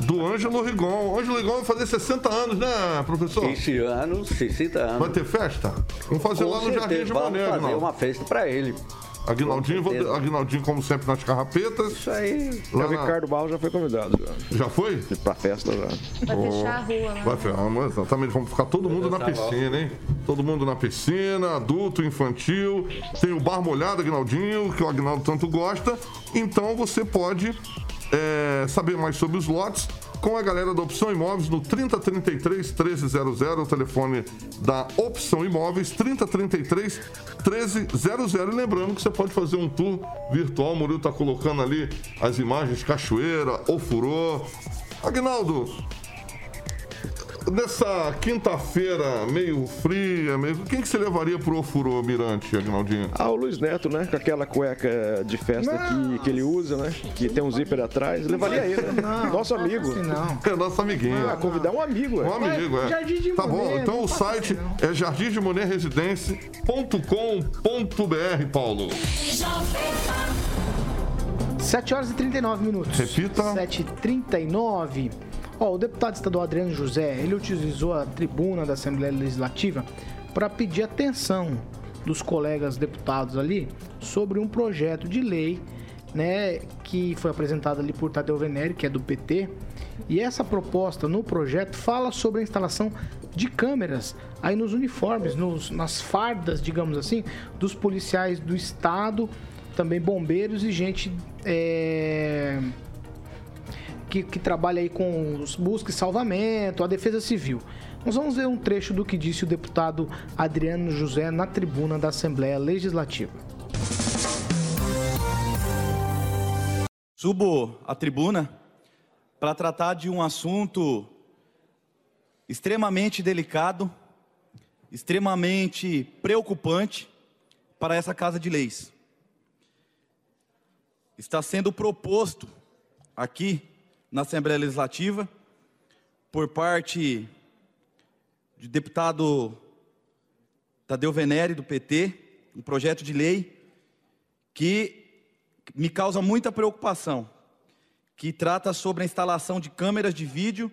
E: do Ângelo Rigon. O Ângelo Rigon vai fazer 60 anos, né, professor?
F: Esse ano, 60 anos.
E: Vai ter festa? Vamos fazer
F: Com
E: lá no Jardim
F: certeza,
E: de
F: vamos
E: Monet,
F: fazer
E: Aguinaldo.
F: uma festa para ele.
E: Aguinaldinho, vou-. Aguinaldinho, como sempre, nas carrapetas.
F: Isso aí.
E: Lá
K: o
E: na-
K: Ricardo Barros já foi convidado. Já,
E: Já foi?
K: pra festa já.
I: Vai fechar a rua lá.
E: Vai mas exatamente. Vamos ficar todo mundo na piscina, hein? Todo mundo na piscina, adulto, infantil. Tem o bar molhado, Agnaldinho, que o Agnaldo tanto gosta. Então você pode é, saber mais sobre os lotes com a galera da Opção Imóveis no 3033 1300, o telefone da Opção Imóveis, 3033 1300. E lembrando que você pode fazer um tour virtual. O Murilo tá colocando ali as imagens cachoeira, ofurô. Agnaldo, Nessa quinta-feira meio fria, meio... quem que você levaria pro Ofurô Mirante, Agnaldinho?
K: Ah, o Luiz Neto, né? Com aquela cueca de festa que, que ele usa, né? Que tem um zíper atrás. Levaria ele, né?
A: Não,
K: Nosso
A: não
K: amigo.
A: assim, não.
E: É nosso amiguinho.
K: Ah, convidar um amigo,
E: Um
K: é.
E: amigo, é.
A: Jardim de
E: tá bom,
A: Monet,
E: então
A: não
E: o site
A: assim,
E: é jardimdemoneresidência.com.br, Paulo.
A: 7 horas e 39 minutos.
E: Repita.
A: 7h39. O deputado estadual Adriano José, ele utilizou a tribuna da Assembleia Legislativa para pedir atenção dos colegas deputados ali sobre um projeto de lei, né, que foi apresentado ali por Tadeu Venere, que é do PT. E essa proposta no projeto fala sobre a instalação de câmeras aí nos uniformes, nos, nas fardas, digamos assim, dos policiais do estado, também bombeiros e gente é, que, que trabalha aí com os busca e salvamento, a defesa civil. Nós vamos ver um trecho do que disse o deputado Adriano José na tribuna da Assembleia Legislativa.
L: Subo à tribuna para tratar de um assunto extremamente delicado, extremamente preocupante para essa Casa de Leis. Está sendo proposto aqui na Assembleia Legislativa por parte do deputado Tadeu Venere, do PT, um projeto de lei que me causa muita preocupação, que trata sobre a instalação de câmeras de vídeo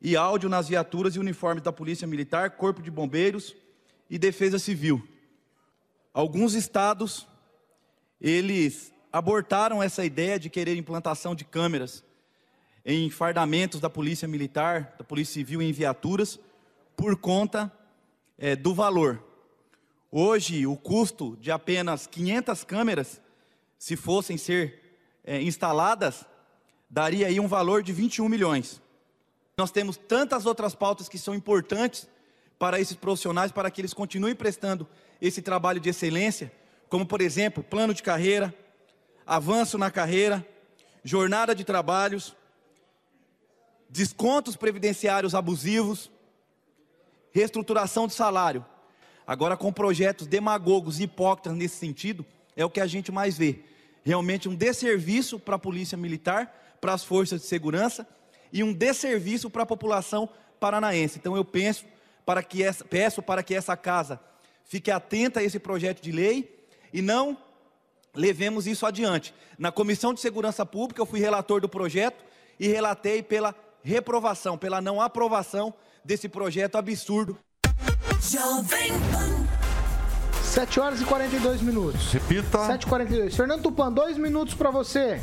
L: e áudio nas viaturas e uniformes da Polícia Militar, Corpo de Bombeiros e Defesa Civil. Alguns estados, eles abortaram essa ideia de querer implantação de câmeras em fardamentos da Polícia Militar, da Polícia Civil e em viaturas, por conta é, do valor. Hoje, o custo de apenas 500 câmeras, se fossem ser é, instaladas, daria aí um valor de 21 milhões. Nós temos tantas outras pautas que são importantes para esses profissionais, para que eles continuem prestando esse trabalho de excelência, como, por exemplo, plano de carreira, avanço na carreira, jornada de trabalhos, descontos previdenciários abusivos, reestruturação de salário. Agora, com projetos demagogos e hipócritas nesse sentido, é o que a gente mais vê. Realmente um desserviço para a polícia militar, para as forças de segurança e um desserviço para a população paranaense. Então eu penso para que essa, peço para que essa casa fique atenta a esse projeto de lei e não levemos isso adiante. Na Comissão de Segurança Pública eu fui relator do projeto e relatei pela reprovação, pela não aprovação desse projeto absurdo.
A: Jovem Pan. 7 horas e 42 minutos.
E: Repita.
A: 7h42. Fernando Tupan, dois minutos para você.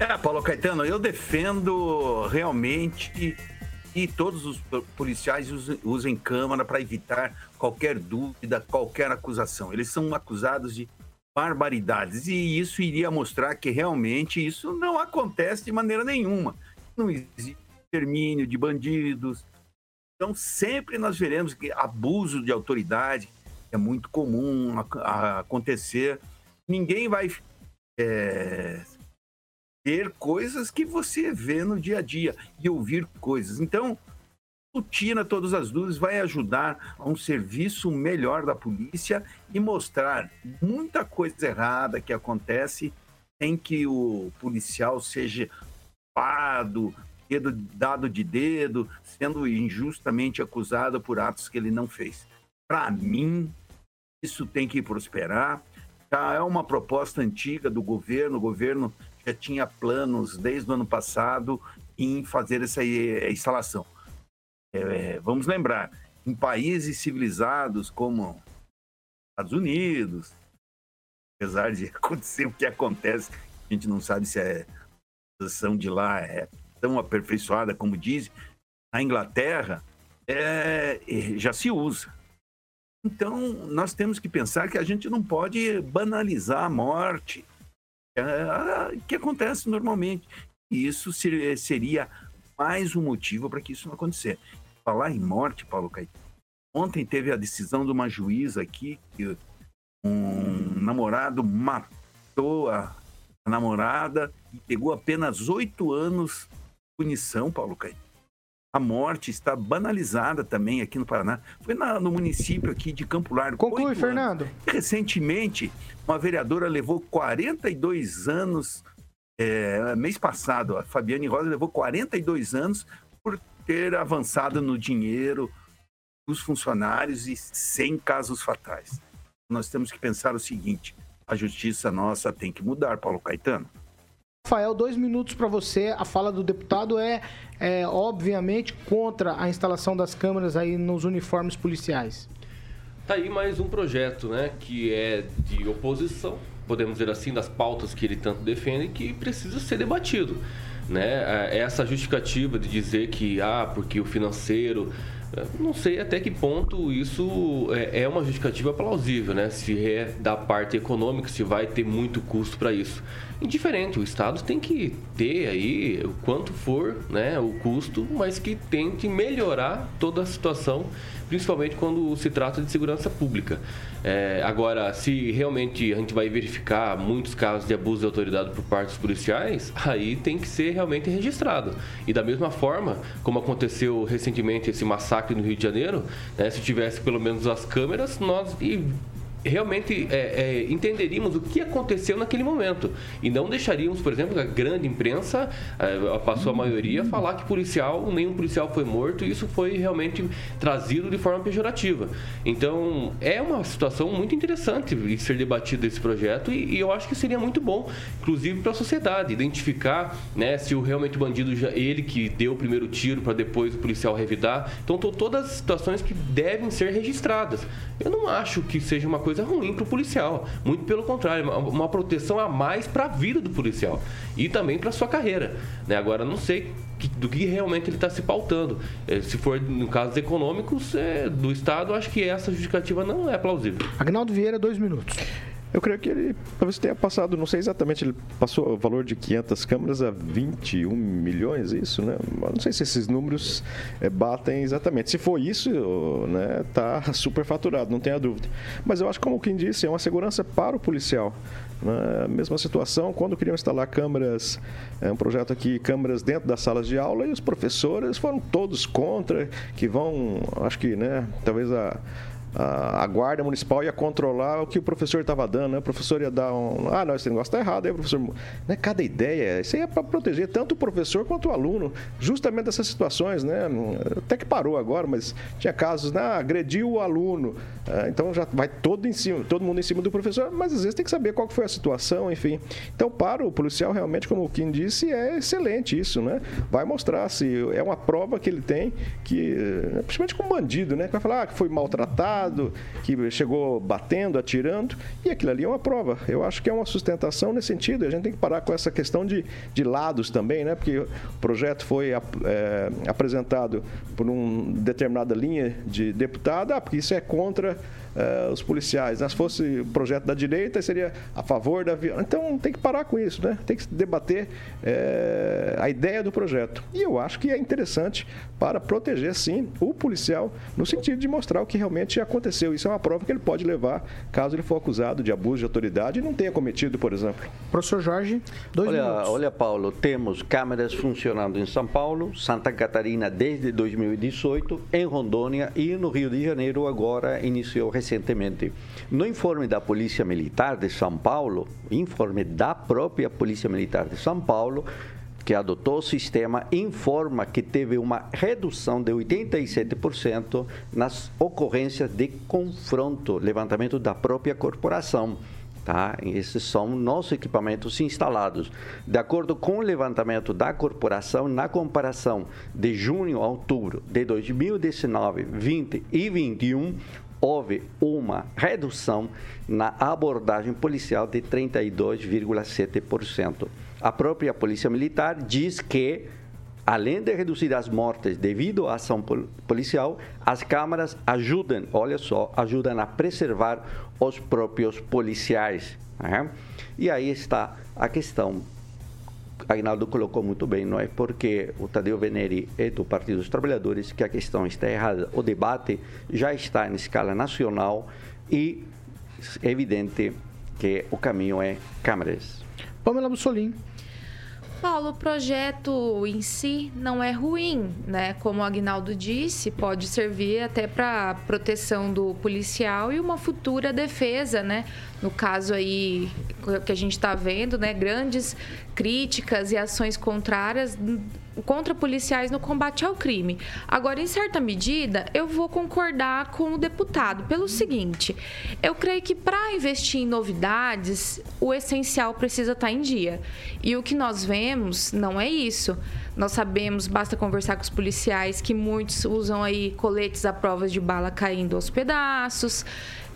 J: É, Paulo Caetano, eu defendo realmente que todos os policiais usem câmara para evitar qualquer dúvida, qualquer acusação. Eles são acusados de barbaridades e isso iria mostrar que realmente isso não acontece de maneira nenhuma. Não existe extermínio de bandidos. Então, sempre nós veremos que abuso de autoridade é muito comum acontecer. Ninguém vai é, ter coisas que você vê no dia a dia e ouvir coisas. Então, tira todas as dúvidas, vai ajudar a um serviço melhor da polícia e mostrar muita coisa errada que acontece sem que o policial seja pado, dedo dado de dedo, sendo injustamente acusado por atos que ele não fez. Para mim, isso tem que prosperar. Já é uma proposta antiga do governo, o governo já tinha planos desde o ano passado em fazer essa eh, instalação. É, vamos lembrar, em países civilizados como Estados Unidos, apesar de acontecer o que acontece, a gente não sabe se é a posição de lá é tão aperfeiçoada como diz, na Inglaterra é, já se usa. Então, nós temos que pensar que a gente não pode banalizar a morte, é, que acontece normalmente. E isso seria mais um motivo para que isso não acontecer. Falar em morte, Paulo Caetano. Ontem teve a decisão de uma juíza aqui que um namorado matou a namorada e pegou apenas oito anos punição, Paulo Caetano. A morte está banalizada também aqui no Paraná. Foi na, no município aqui de Campo Largo.
A: Conclui, Fernando.
J: Recentemente, uma vereadora levou 42 anos, é, mês passado, a Fabiane Rosa levou 42 anos por ter avançado no dinheiro dos funcionários e sem casos fatais. Nós temos que pensar o seguinte: a justiça nossa tem que mudar, Paulo Caetano.
A: Rafael, dois minutos para você. A fala do deputado é, é, obviamente, contra a instalação das câmeras aí nos uniformes policiais.
H: Tá aí mais um projeto, né, que é de oposição, podemos dizer assim, das pautas que ele tanto defende, que precisa ser debatido. Né? É, essa justificativa de dizer que, ah, porque o financeiro Não sei até que ponto isso é, é uma justificativa plausível, né? Se é da parte econômica, se vai ter muito custo para isso. Indiferente, o Estado tem que ter aí o quanto for né, o custo, mas que tente melhorar toda a situação, principalmente quando se trata de segurança pública. É, agora, se realmente a gente vai verificar muitos casos de abuso de autoridade por parte dos policiais, aí tem que ser realmente registrado. E da mesma forma, como aconteceu recentemente esse massacre no Rio de Janeiro, né, se tivesse pelo menos as câmeras, nós realmente é, é, entenderíamos o que aconteceu naquele momento e não deixaríamos, por exemplo, a grande imprensa é, passou a maioria falar que policial nenhum policial foi morto e isso foi realmente trazido de forma pejorativa. Então é uma situação muito interessante de ser debatido esse projeto e, e eu acho que seria muito bom, inclusive para a sociedade, identificar, né, se o realmente bandido já ele que deu o primeiro tiro para depois o policial revidar. Então todas as situações que devem ser registradas. Eu não acho que seja uma coisa ruim para o policial. Muito pelo contrário, uma proteção a mais para a vida do policial e também para sua carreira. Né? Agora, não sei do que realmente ele está se pautando. É, se for no casos econômicos é, do Estado, acho que essa justificativa não é plausível.
A: Agnaldo Vieira, dois minutos.
K: Eu creio que ele talvez tenha passado, não sei exatamente, ele passou o valor de 500 câmeras a 21 milhões, isso, né? não sei se esses números é, batem exatamente. Se for isso, né, tá superfaturado, não tenha dúvida. Mas eu acho, como quem disse, é uma segurança para o policial. Né? Mesma situação, quando queriam instalar câmeras, é um projeto aqui, câmeras dentro das salas de aula, e os professores foram todos contra, que vão, acho que, né, talvez a a, guarda municipal ia controlar o que o professor estava dando, né? O professor ia dar um. Ah, não, esse negócio está errado. Aí o professor. Né? Cada ideia. Isso aí é para proteger tanto o professor quanto o aluno, justamente dessas situações, né? Até que parou agora, mas tinha casos, né? Ah, agrediu o aluno. Ah, então já vai todo em cima, todo mundo em cima do professor, mas às vezes tem que saber qual foi a situação, enfim. Então, para o policial, realmente, como o Kim disse, é excelente isso, né? Vai mostrar se é uma prova que ele tem, que, principalmente com bandido, né? Que vai falar ah, que foi maltratado que chegou batendo, atirando, e aquilo ali é uma prova. Eu acho que é uma sustentação nesse sentido. A gente tem que parar com essa questão de, de lados também, né? Porque o projeto foi é, apresentado por uma determinada linha de deputado, ah, porque isso é contra uh, os policiais. Né? Se fosse projeto da direita, seria a favor da violência. Então tem que parar com isso, né? Tem que debater uh, a ideia do projeto. E eu acho que é interessante para proteger, sim, o policial, no sentido de mostrar o que realmente aconteceu. Isso é uma prova que ele pode levar caso ele for acusado de abuso de autoridade e não tenha cometido, por exemplo.
A: Professor Jorge, dois
F: olha,
A: minutos.
F: Olha, Paulo, temos câmeras funcionando em São Paulo, Santa Catarina desde 2018, em Rondônia e no Rio de Janeiro agora iniciou recentemente. No informe da Polícia Militar de São Paulo, informe da própria Polícia Militar de São Paulo, que adotou o sistema, informa que teve uma redução de 87% nas ocorrências de confronto, levantamento da própria corporação. Tá? Esses são nossos equipamentos instalados. De acordo com o levantamento da corporação, na comparação de junho a outubro de 2019, 20 e 21, houve uma redução na abordagem policial de 32,7%. A própria Polícia Militar diz que, além de reduzir as mortes devido à ação policial, as câmaras ajudam, olha só, ajudam a preservar os próprios policiais. Né? E aí está a questão Agnaldo colocou muito bem, não é porque o Tadeu Veneri é do Partido dos Trabalhadores que a questão está errada. O debate já está em escala nacional e é evidente que o caminho é câmaras.
A: Pamela Bussolini.
I: Paulo, o projeto em si não é ruim, né? Como o Agnaldo disse, pode servir até para proteção do policial e uma futura defesa, né? No caso aí que a gente está vendo, né? Grandes críticas e ações contrárias contra policiais no combate ao crime. Agora, em certa medida, eu vou concordar com o deputado pelo seguinte: eu creio que para investir em novidades, o essencial precisa estar tá em dia. E o que nós vemos não é isso. Nós sabemos, basta conversar com os policiais, que muitos usam aí coletes à prova de bala caindo aos pedaços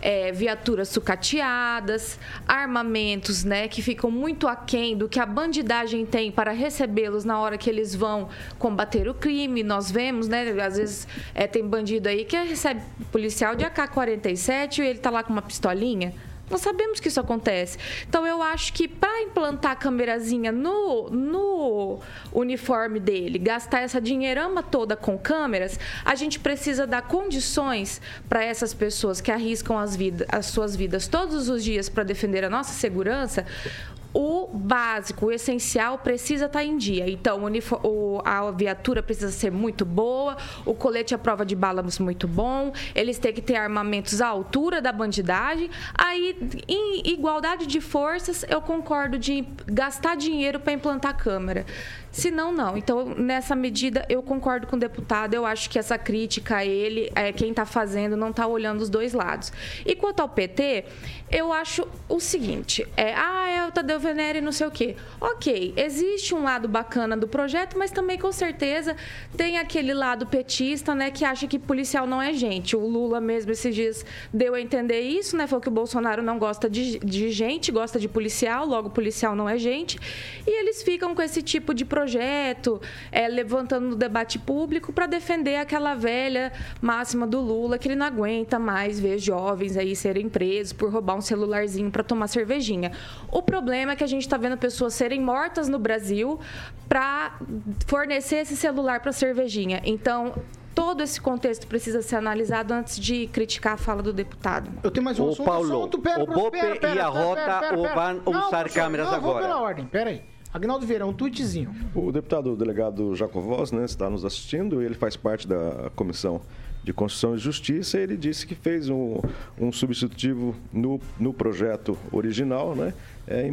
I: é, viaturas sucateadas, armamentos né, que ficam muito aquém do que a bandidagem tem para recebê-los na hora que eles vão combater o crime. Nós vemos, né? Às vezes é, tem bandido aí que recebe policial de AK-47 e ele está lá com uma pistolinha. Nós sabemos que isso acontece. Então, eu acho que para implantar a câmerazinha no, no uniforme dele, gastar essa dinheirama toda com câmeras, a gente precisa dar condições para essas pessoas que arriscam as, vida, as suas vidas todos os dias para defender a nossa segurança o básico, o essencial precisa estar tá em dia. Então, a viatura precisa ser muito boa, o colete à prova de balas muito bom, eles têm que ter armamentos à altura da bandidagem. Aí, em igualdade de forças, eu concordo de gastar dinheiro para implantar câmera. Se não, não. Então, nessa medida, eu concordo com o deputado. Eu acho que essa crítica a ele, é, quem está fazendo, não está olhando os dois lados. E quanto ao PT, eu acho o seguinte: é, ah, é o Tadeu Venere não sei o quê. Ok, existe um lado bacana do projeto, mas também, com certeza, tem aquele lado petista, né, que acha que policial não é gente. O Lula mesmo esses dias deu a entender isso, né? Falou que o Bolsonaro não gosta de, de gente, gosta de policial, logo policial não é gente. E eles ficam com esse tipo de projeto projeto, é, levantando no debate público para defender aquela velha máxima do Lula que ele não aguenta mais ver jovens aí serem presos por roubar um celularzinho para tomar cervejinha. O problema é que a gente está vendo pessoas serem mortas no Brasil para fornecer esse celular para cervejinha. Então, todo esse contexto precisa ser analisado antes de criticar a fala do deputado.
A: Eu tenho mais um
F: Ô,
A: assunto,
F: Paulo,
A: assunto, pera,
F: o BOPE
A: pera, pera,
F: e a Rota
A: pera, pera,
F: ou
A: pera.
F: vão
A: Não,
F: usar
A: professor,
F: câmeras
A: não, Vou
F: agora?
A: pela ordem, pera aí. Agnaldo Vieira, um tweetzinho.
K: O deputado delegado Jacovós né, está nos assistindo, ele faz parte da comissão de Constituição e Justiça, ele disse que fez um, um substitutivo no, no projeto original, né, é,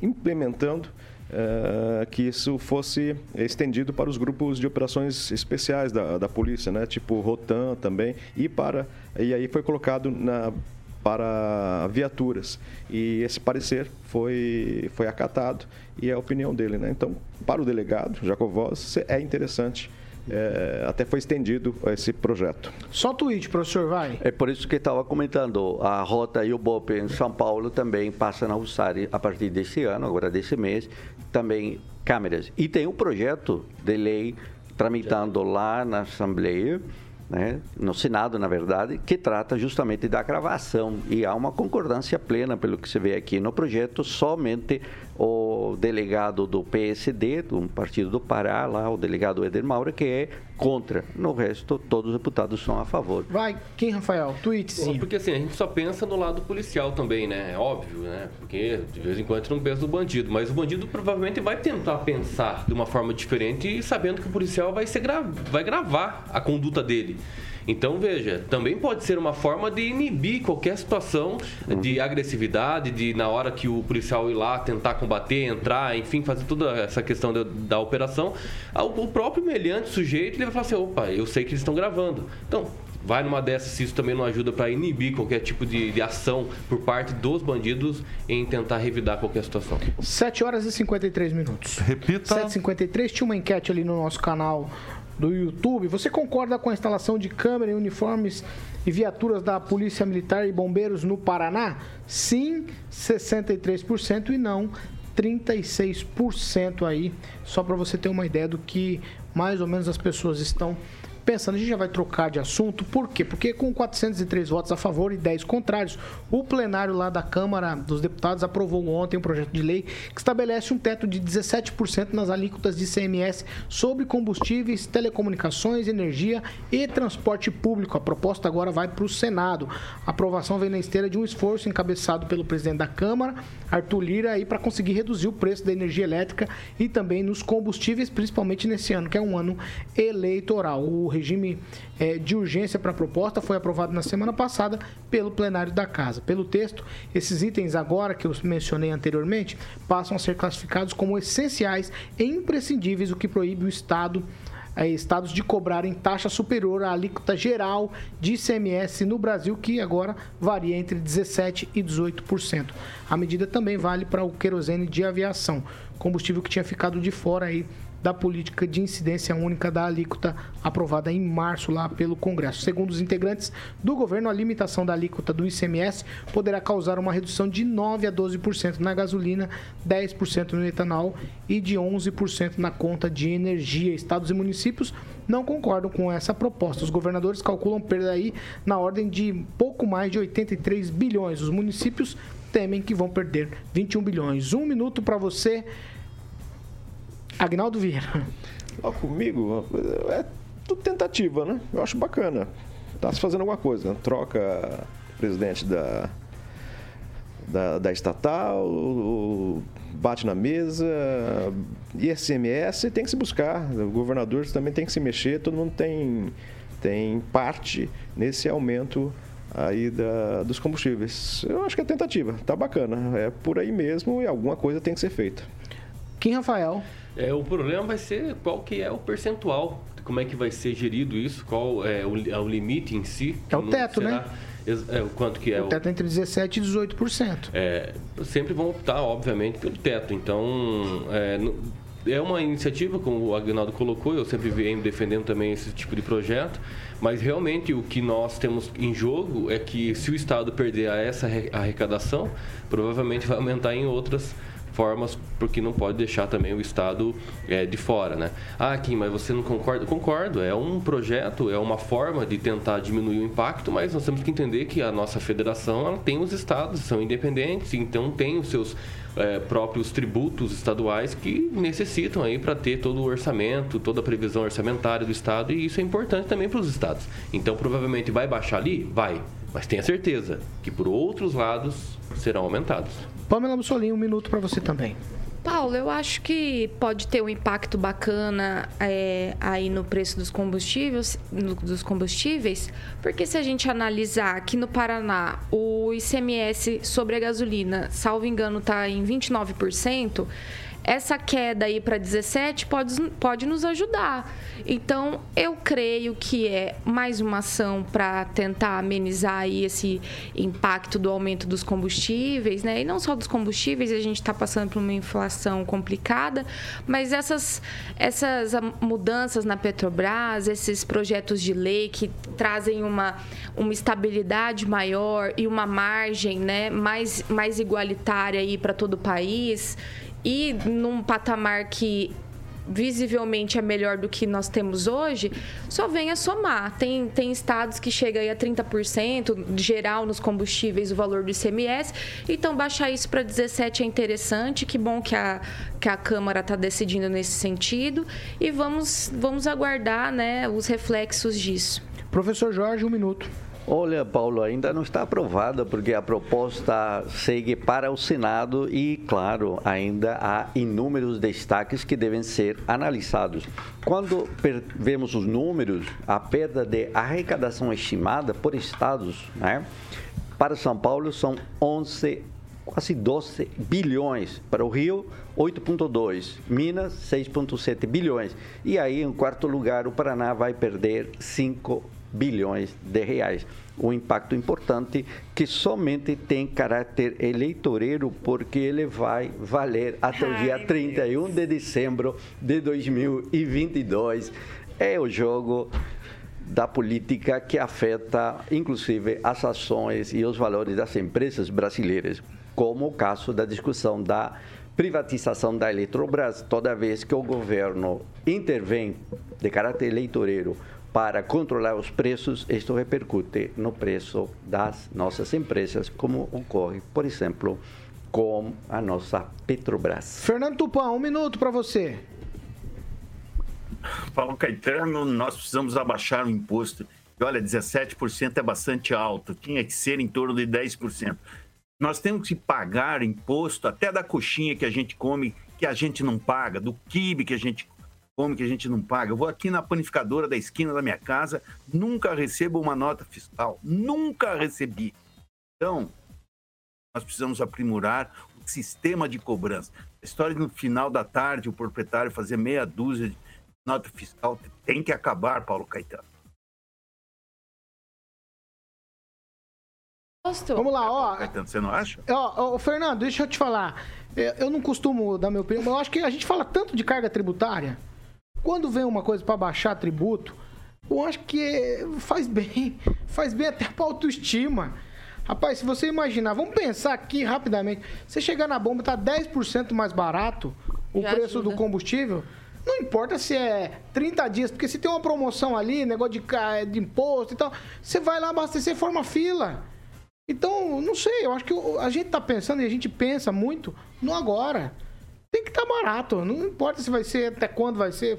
K: implementando é, que isso fosse estendido para os grupos de operações especiais da, da polícia, né, tipo Rotan também, e para e aí foi colocado na para viaturas. E esse parecer foi, foi acatado e é a opinião dele. Né? Então, para o delegado, Jacovós, é interessante. É, até foi estendido esse projeto.
A: Só tweet, professor, vai.
F: É por isso que estava comentando, a Rota e o BOP em São Paulo também passam a usar, a partir desse ano, agora desse mês, também câmeras. E tem um projeto de lei tramitando lá na Assembleia, né, no Senado, na verdade, que trata justamente da gravação. E há uma concordância plena, pelo que se vê aqui no projeto, somente o delegado do PSD, do Partido do Pará, lá, o delegado Eder Maura, que é contra. No resto, todos os deputados são a favor.
A: Vai, quem, Rafael? Tweetzinho.
H: Porque assim, a gente só pensa no lado policial também, né? É óbvio, né? Porque de vez em quando a gente não pensa no bandido, mas o bandido provavelmente vai tentar pensar de uma forma diferente e sabendo que o policial vai, ser gra... vai gravar a conduta dele. Então, veja, também pode ser uma forma de inibir qualquer situação de agressividade, de na hora que o policial ir lá tentar combater, entrar, enfim, fazer toda essa questão da, da operação, o próprio meliante sujeito ele vai falar assim, opa, eu sei que eles estão gravando. Então, vai numa dessas se isso também não ajuda para inibir qualquer tipo de, de, ação por parte dos bandidos em tentar revidar qualquer situação.
A: 7 horas e 53 minutos.
E: Repita.
A: 7h53, tinha uma enquete ali no nosso canal do YouTube. Você concorda com a instalação de câmera em uniformes e viaturas da Polícia Militar e Bombeiros no Paraná? Sim, 63% e não 36% aí, só para você ter uma ideia do que mais ou menos as pessoas estão pensando, a gente já vai trocar de assunto, por quê? Porque com 403 votos a favor e 10 contrários, o plenário lá da Câmara dos Deputados aprovou ontem um projeto de lei que estabelece um teto de 17% nas alíquotas de CMS sobre combustíveis, telecomunicações, energia e transporte público. A proposta agora vai para o Senado. A aprovação vem na esteira de um esforço encabeçado pelo presidente da Câmara, Arthur Lira, aí para conseguir reduzir o preço da energia elétrica e também nos combustíveis, principalmente nesse ano, que é um ano eleitoral. O regime é, de urgência para a proposta foi aprovado na semana passada pelo plenário da Casa. Pelo texto, esses itens agora que eu mencionei anteriormente passam a ser classificados como essenciais e imprescindíveis, o que proíbe o Estado é, estados de cobrarem taxa superior à alíquota geral de ICMS no Brasil, que agora varia entre 17% e 18%. A medida também vale para o querosene de aviação, combustível que tinha ficado de fora aí da política de incidência única da alíquota aprovada em março lá pelo Congresso. Segundo os integrantes do governo, a limitação da alíquota do ICMS poderá causar uma redução de 9 a 12% na gasolina, 10% no etanol e de 11% na conta de energia. Estados e municípios não concordam com essa proposta. Os governadores calculam perda aí na ordem de pouco mais de 83 bilhões. Os municípios temem que vão perder 21 bilhões. Um minuto para você, Agnaldo Vieira.
K: Ó, comigo, é tudo tentativa, né? Eu acho bacana. Tá se fazendo alguma coisa. Troca o presidente da, da, da estatal, o- bate na mesa, ICMS tem que se buscar. O governador também tem que se mexer, todo mundo tem, tem parte nesse aumento aí da, dos combustíveis. Eu acho que é tentativa, tá bacana. É por aí mesmo e alguma coisa tem que ser feita.
A: Kim Rafael.
H: É, o problema vai ser qual que é o percentual, como é que vai ser gerido isso, qual é o, é o limite em si.
A: É o teto,
H: será-
A: né?
H: É, o quanto que é
A: O teto é entre 17% e 18%.
H: é, sempre vão optar, obviamente, pelo teto. Então, é, é uma iniciativa, como o Agnaldo colocou, eu sempre venho defendendo também esse tipo de projeto, mas realmente o que nós temos em jogo é que se o Estado perder a essa arre- arrecadação, provavelmente vai aumentar em outras formas, porque não pode deixar também o Estado é, de fora, né? Ah, Kim, mas você não concorda? Concordo, é um projeto, é uma forma de tentar diminuir o impacto, mas nós temos que entender que a nossa federação ela tem os estados, são independentes, então tem os seus é, próprios tributos estaduais que necessitam aí para ter todo o orçamento, toda a previsão orçamentária do estado e isso é importante também para os estados. Então provavelmente vai baixar ali, vai, mas tenha certeza que por outros lados serão aumentados.
A: Pamela Mussolini, um minuto para você também.
I: Paulo, eu acho que pode ter um impacto bacana é, aí no preço dos combustíveis, no- dos combustíveis, porque se a gente analisar aqui no Paraná o ICMS sobre a gasolina, salvo engano, está em 29%, essa queda aí para 17 pode, pode nos ajudar. Então, eu creio que é mais uma ação para tentar amenizar aí esse impacto do aumento dos combustíveis, né? E não só dos combustíveis, a gente está passando por uma inflação complicada, mas essas, essas mudanças na Petrobras, esses projetos de lei que trazem uma, uma estabilidade maior e uma margem né, mais, mais igualitária para todo o país e num patamar que visivelmente é melhor do que nós temos hoje, só vem a somar. Tem, tem estados que chega aí a 30% de geral nos combustíveis o valor do ICMS, então baixar isso para 17 é interessante, que bom que a, que a Câmara está decidindo nesse sentido e vamos, vamos aguardar né, os reflexos disso.
A: Professor Jorge, um minuto.
F: Olha, Paulo, ainda não está aprovada porque a proposta segue para o Senado e, claro, ainda há inúmeros destaques que devem ser analisados. Quando vemos os números, a perda de arrecadação estimada por estados, né? Para São Paulo são 11 quase 12 bilhões. Para o Rio, 8,2. Minas, 6,7 bilhões. E aí, em quarto lugar, o Paraná vai perder 5 bilhões de reais. Um impacto importante que somente tem caráter eleitoreiro, porque ele vai valer até o dia 31 de dezembro de 2022. É o jogo da política que afeta, inclusive, as ações e os valores das empresas brasileiras, como o caso da discussão da privatização da Eletrobras, toda vez que o governo intervém de caráter eleitoreiro para controlar os preços, isto repercute no preço das nossas empresas, como ocorre, por exemplo, com a nossa Petrobras.
A: Fernando Tupan, um minuto para você.
J: Paulo Caetano, nós precisamos abaixar o imposto. E olha, 17% é bastante alto, tinha que ser em torno de 10%. Nós temos que pagar imposto até da coxinha que a gente come, que a gente não paga, do quibe que a gente come, que a gente não paga. Eu vou aqui na panificadora da esquina da minha casa, nunca recebo uma nota fiscal, nunca recebi. Então, nós precisamos aprimorar o sistema de cobrança. A história de no final da tarde o proprietário fazer meia dúzia de nota fiscal tem que acabar, Paulo Caetano.
A: Vamos lá, ó.
J: Caetano, você não acha?
A: Ó, ó, Fernando, deixa eu te falar. É, Eu não costumo dar meu opinião, mas eu acho que a gente fala tanto de carga tributária quando vem uma coisa para baixar tributo, eu acho que faz bem, faz bem até pra autoestima. Rapaz, se você imaginar, vamos pensar aqui rapidamente, você chegar na bomba, tá 10% mais barato o
I: Já
A: preço
I: ajuda.
A: do combustível, não importa se é 30 dias, porque se tem uma promoção ali, negócio de, de imposto e tal, você vai lá abastecer e forma fila. Então, não sei, eu acho que a gente tá pensando e a gente pensa muito no agora. Tem que estar barato, não importa se vai ser, até quando vai ser.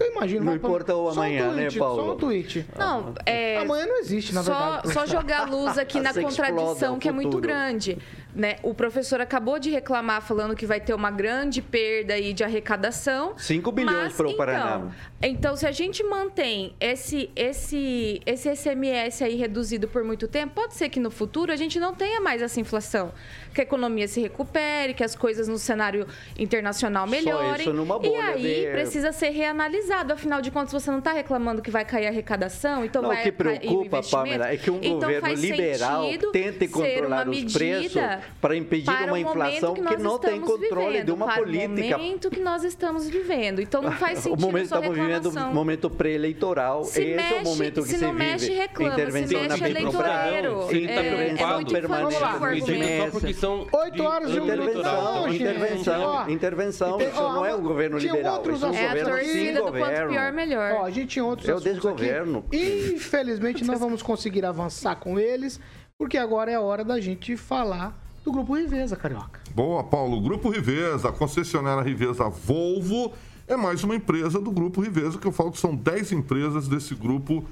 A: Eu imagino.
F: Não
A: vai pra-
F: importa o
A: só um
F: amanhã, né,
A: tweet,
F: Paulo?
A: Só um tweet.
I: Não, é.
A: Amanhã não existe, na
I: só,
A: verdade.
I: Só jogar luz aqui na contradição que é muito grande. Né? O professor acabou de reclamar falando que vai ter uma grande perda aí de arrecadação.
F: 5 bilhões para o
I: então,
F: Paraná.
I: Então, se a gente mantém esse, esse, esse SMS aí reduzido por muito tempo, pode ser que no futuro a gente não tenha mais essa inflação. Que a economia se recupere, que as coisas no cenário internacional melhorem.
F: isso numa
I: e
F: bolha
I: aí
F: de-
I: precisa ser reanalisado. Afinal de contas, você não está reclamando que vai cair a arrecadação, então
F: Não,
I: vai
F: o que preocupa? Pamela, é que um
I: Então,
F: governo liberal tente controlar os preços para impedir
I: para
F: uma
I: o momento
F: inflação que,
I: nós
F: não tem controle
I: vivendo,
F: de uma
I: para
F: política.
I: o momento que nós estamos vivendo. Então não faz
F: o
I: sentido
F: momento
I: a sua
F: estamos vivendo um momento pré-eleitoral.
I: Se
F: Esse é
I: mexe-
F: o momento que
I: se
F: se,
I: não mexe,
F: vive.
I: reclama. Se
F: Intervenção
I: mexe,
F: na
I: é eleitoreiro.
H: Ele tá
I: É- é
H: preocupado
I: muito
F: permanente.
H: Só porque são
A: 8 horas e um minuto.
F: Intervenção, intervenção, intervenção. Isso
A: ó,
F: não é um governo liberal.
A: outros
F: Isso é um
I: É a
F: governo sem governo.
I: pior, melhor.
A: Ó, a gente tinha outros
F: É o desgoverno.
A: Aqui. Infelizmente, não vamos conseguir avançar com eles, porque agora é a hora da gente falar do Grupo Riveza, Carioca.
E: Boa, Paulo. Grupo Riveza, concessionária Riveza Volvo, é mais uma empresa do Grupo Riveza, que eu falo que são 10 empresas desse grupo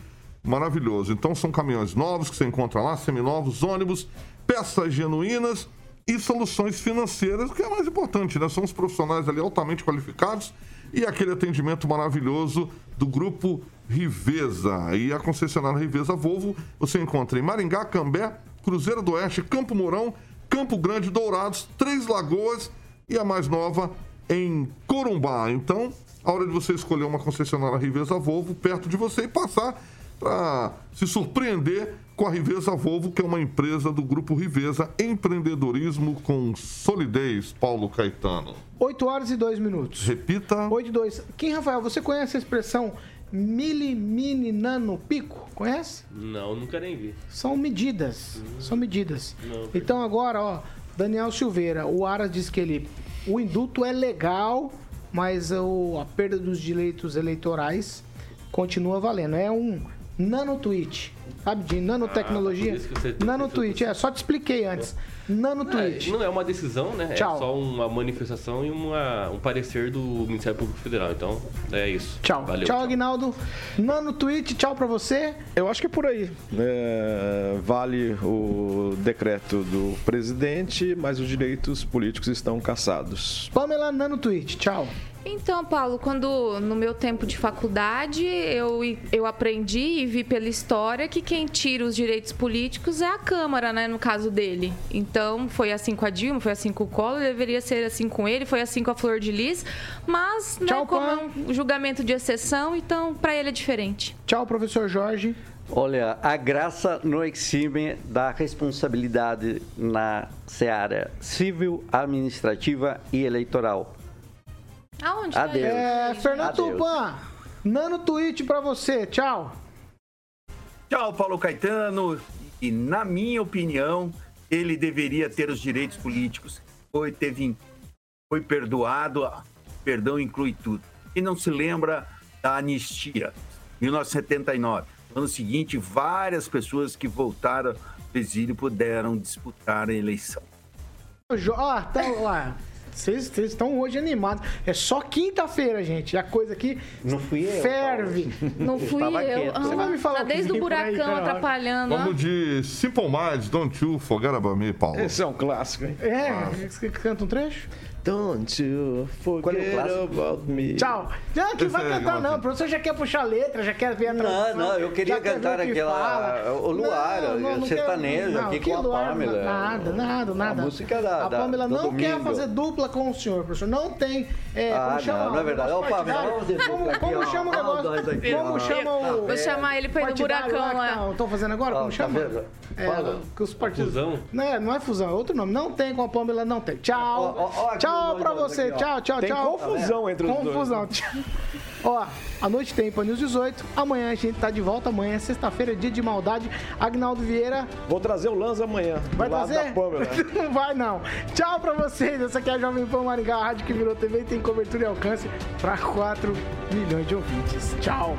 E: maravilhoso. Então, são caminhões novos que você encontra lá, seminovos, ônibus, peças genuínas e soluções financeiras, o que é mais importante, né? São os profissionais ali altamente qualificados e aquele atendimento maravilhoso do Grupo Riveza. E a concessionária Riveza Volvo você encontra em Maringá, Cambé, Cruzeiro do Oeste, Campo Mourão, Campo Grande, Dourados, Três Lagoas e a mais nova em Corumbá. Então, a hora de você escolher uma concessionária Riveza Volvo perto de você e passar para se surpreender com a Riveza Volvo, que é uma empresa do Grupo Riveza, empreendedorismo com solidez, Paulo Caetano.
A: 8 horas e 2 minutos.
E: Repita.
A: 8 e 2. Kim Rafael, você conhece a expressão mili, mini, nano, pico? Conhece?
H: Não, nunca nem vi.
A: São medidas. São medidas.
H: Não.
A: Então agora, ó, Daniel Silveira, o Aras diz que ele. O indulto é legal, mas o, a perda dos direitos eleitorais continua valendo. É um nanotweet. Sabe, de nanotecnologia?
H: Ah,
A: nanotweet, é, só te expliquei antes. Nanotweet.
H: Não é uma decisão, né?
A: Tchau.
H: É só uma manifestação e uma, um parecer do Ministério Público Federal. Então, é isso.
A: Tchau.
H: Valeu.
A: tchau, Aguinaldo. Nanotweet, tchau pra você.
K: Eu acho que é por aí. É, vale o decreto do presidente, mas os direitos políticos estão caçados.
A: Pamela Nanotweet, tchau.
I: Então, Paulo, quando no meu tempo de faculdade eu, eu aprendi e vi pela história que quem tira os direitos políticos é a Câmara, né? No caso dele. Então, foi assim com a Dilma, foi assim com o Collor, deveria ser assim com ele, foi assim com a Flor de Lis. Mas, né,
A: Tchau,
I: como é um julgamento de exceção, então, para ele é diferente.
A: Tchau, professor Jorge.
F: Olha, a graça não exime da responsabilidade na seara civil, administrativa e eleitoral.
I: Aonde
F: Adeus.
A: É, Fernando. Tupan, nanotweet pra você, tchau.
J: Tchau, Paulo Caetano. E, na minha opinião, ele deveria ter os direitos políticos. Foi, teve, foi perdoado, ah, perdão inclui tudo. E não se lembra da anistia, 1979. No ano seguinte, várias pessoas que voltaram do exílio puderam disputar a eleição.
A: Ó, tá lá. Vocês estão hoje animados. É só quinta-feira, gente. A coisa aqui
F: Não fui eu,
A: ferve.
I: Não fui eu. Ah,
A: Você vai me falar
I: tá desde o
A: aí,
I: buracão
A: Carioca?
I: atrapalhando. ó.
E: Vamos de Simple Minds, Don't You Forget About Me, Paulo.
K: Esse é um clássico, hein?
A: É, você canta um trecho?
K: Don't you
F: Qual é o
K: forget
F: clássico?
K: about me.
A: Tchau. Não, que vai
E: é
A: cantar, não. O professor já quer puxar a letra, já quer ver a
F: Não,
A: tradução.
F: não, eu queria
A: quer
F: cantar
A: o que
F: aquela-
A: fala.
F: o Luar, sertanejo aqui com a
A: Luar,
F: Pamela.
A: Nada, nada, nada.
F: música da-
A: A
F: da-
A: Pamela
F: do
A: não quer
F: domingo.
A: fazer dupla com o senhor, professor. Não tem. É,
F: Ah,
A: como chama?
F: não, não é verdade.
A: negócio
F: Pamela,
A: partidário?
F: vamos fazer
A: Como,
F: dupla aqui,
A: como chama o negócio? como chama o.
I: Vou chamar ele pra ir no
A: partidário
I: buracão
A: lá. Estão fazendo agora? Como
F: tá
A: chama?
F: vendo?
A: É,
F: Fala.
A: que os partidos.
H: Fusão?
A: Não é, não é fusão, é outro nome. Não tem com a Pamela, não tem. Tchau.
F: Aqui
A: tchau pra você.
F: aqui,
A: tchau, tchau,
K: Tem
A: tchau.
K: confusão entre os dois,
A: Confusão. Ó, à noite tem Pan News 18. Amanhã a gente tá de volta. Amanhã é sexta-feira, dia de maldade. Agnaldo Vieira.
K: Vou trazer o Lanza amanhã.
A: Vai trazer? não vai, não. Tchau pra vocês. Essa aqui é a Jovem Pan Maringá, a rádio que virou TV e tem cobertura e alcance pra 4 milhões de ouvintes. Tchau.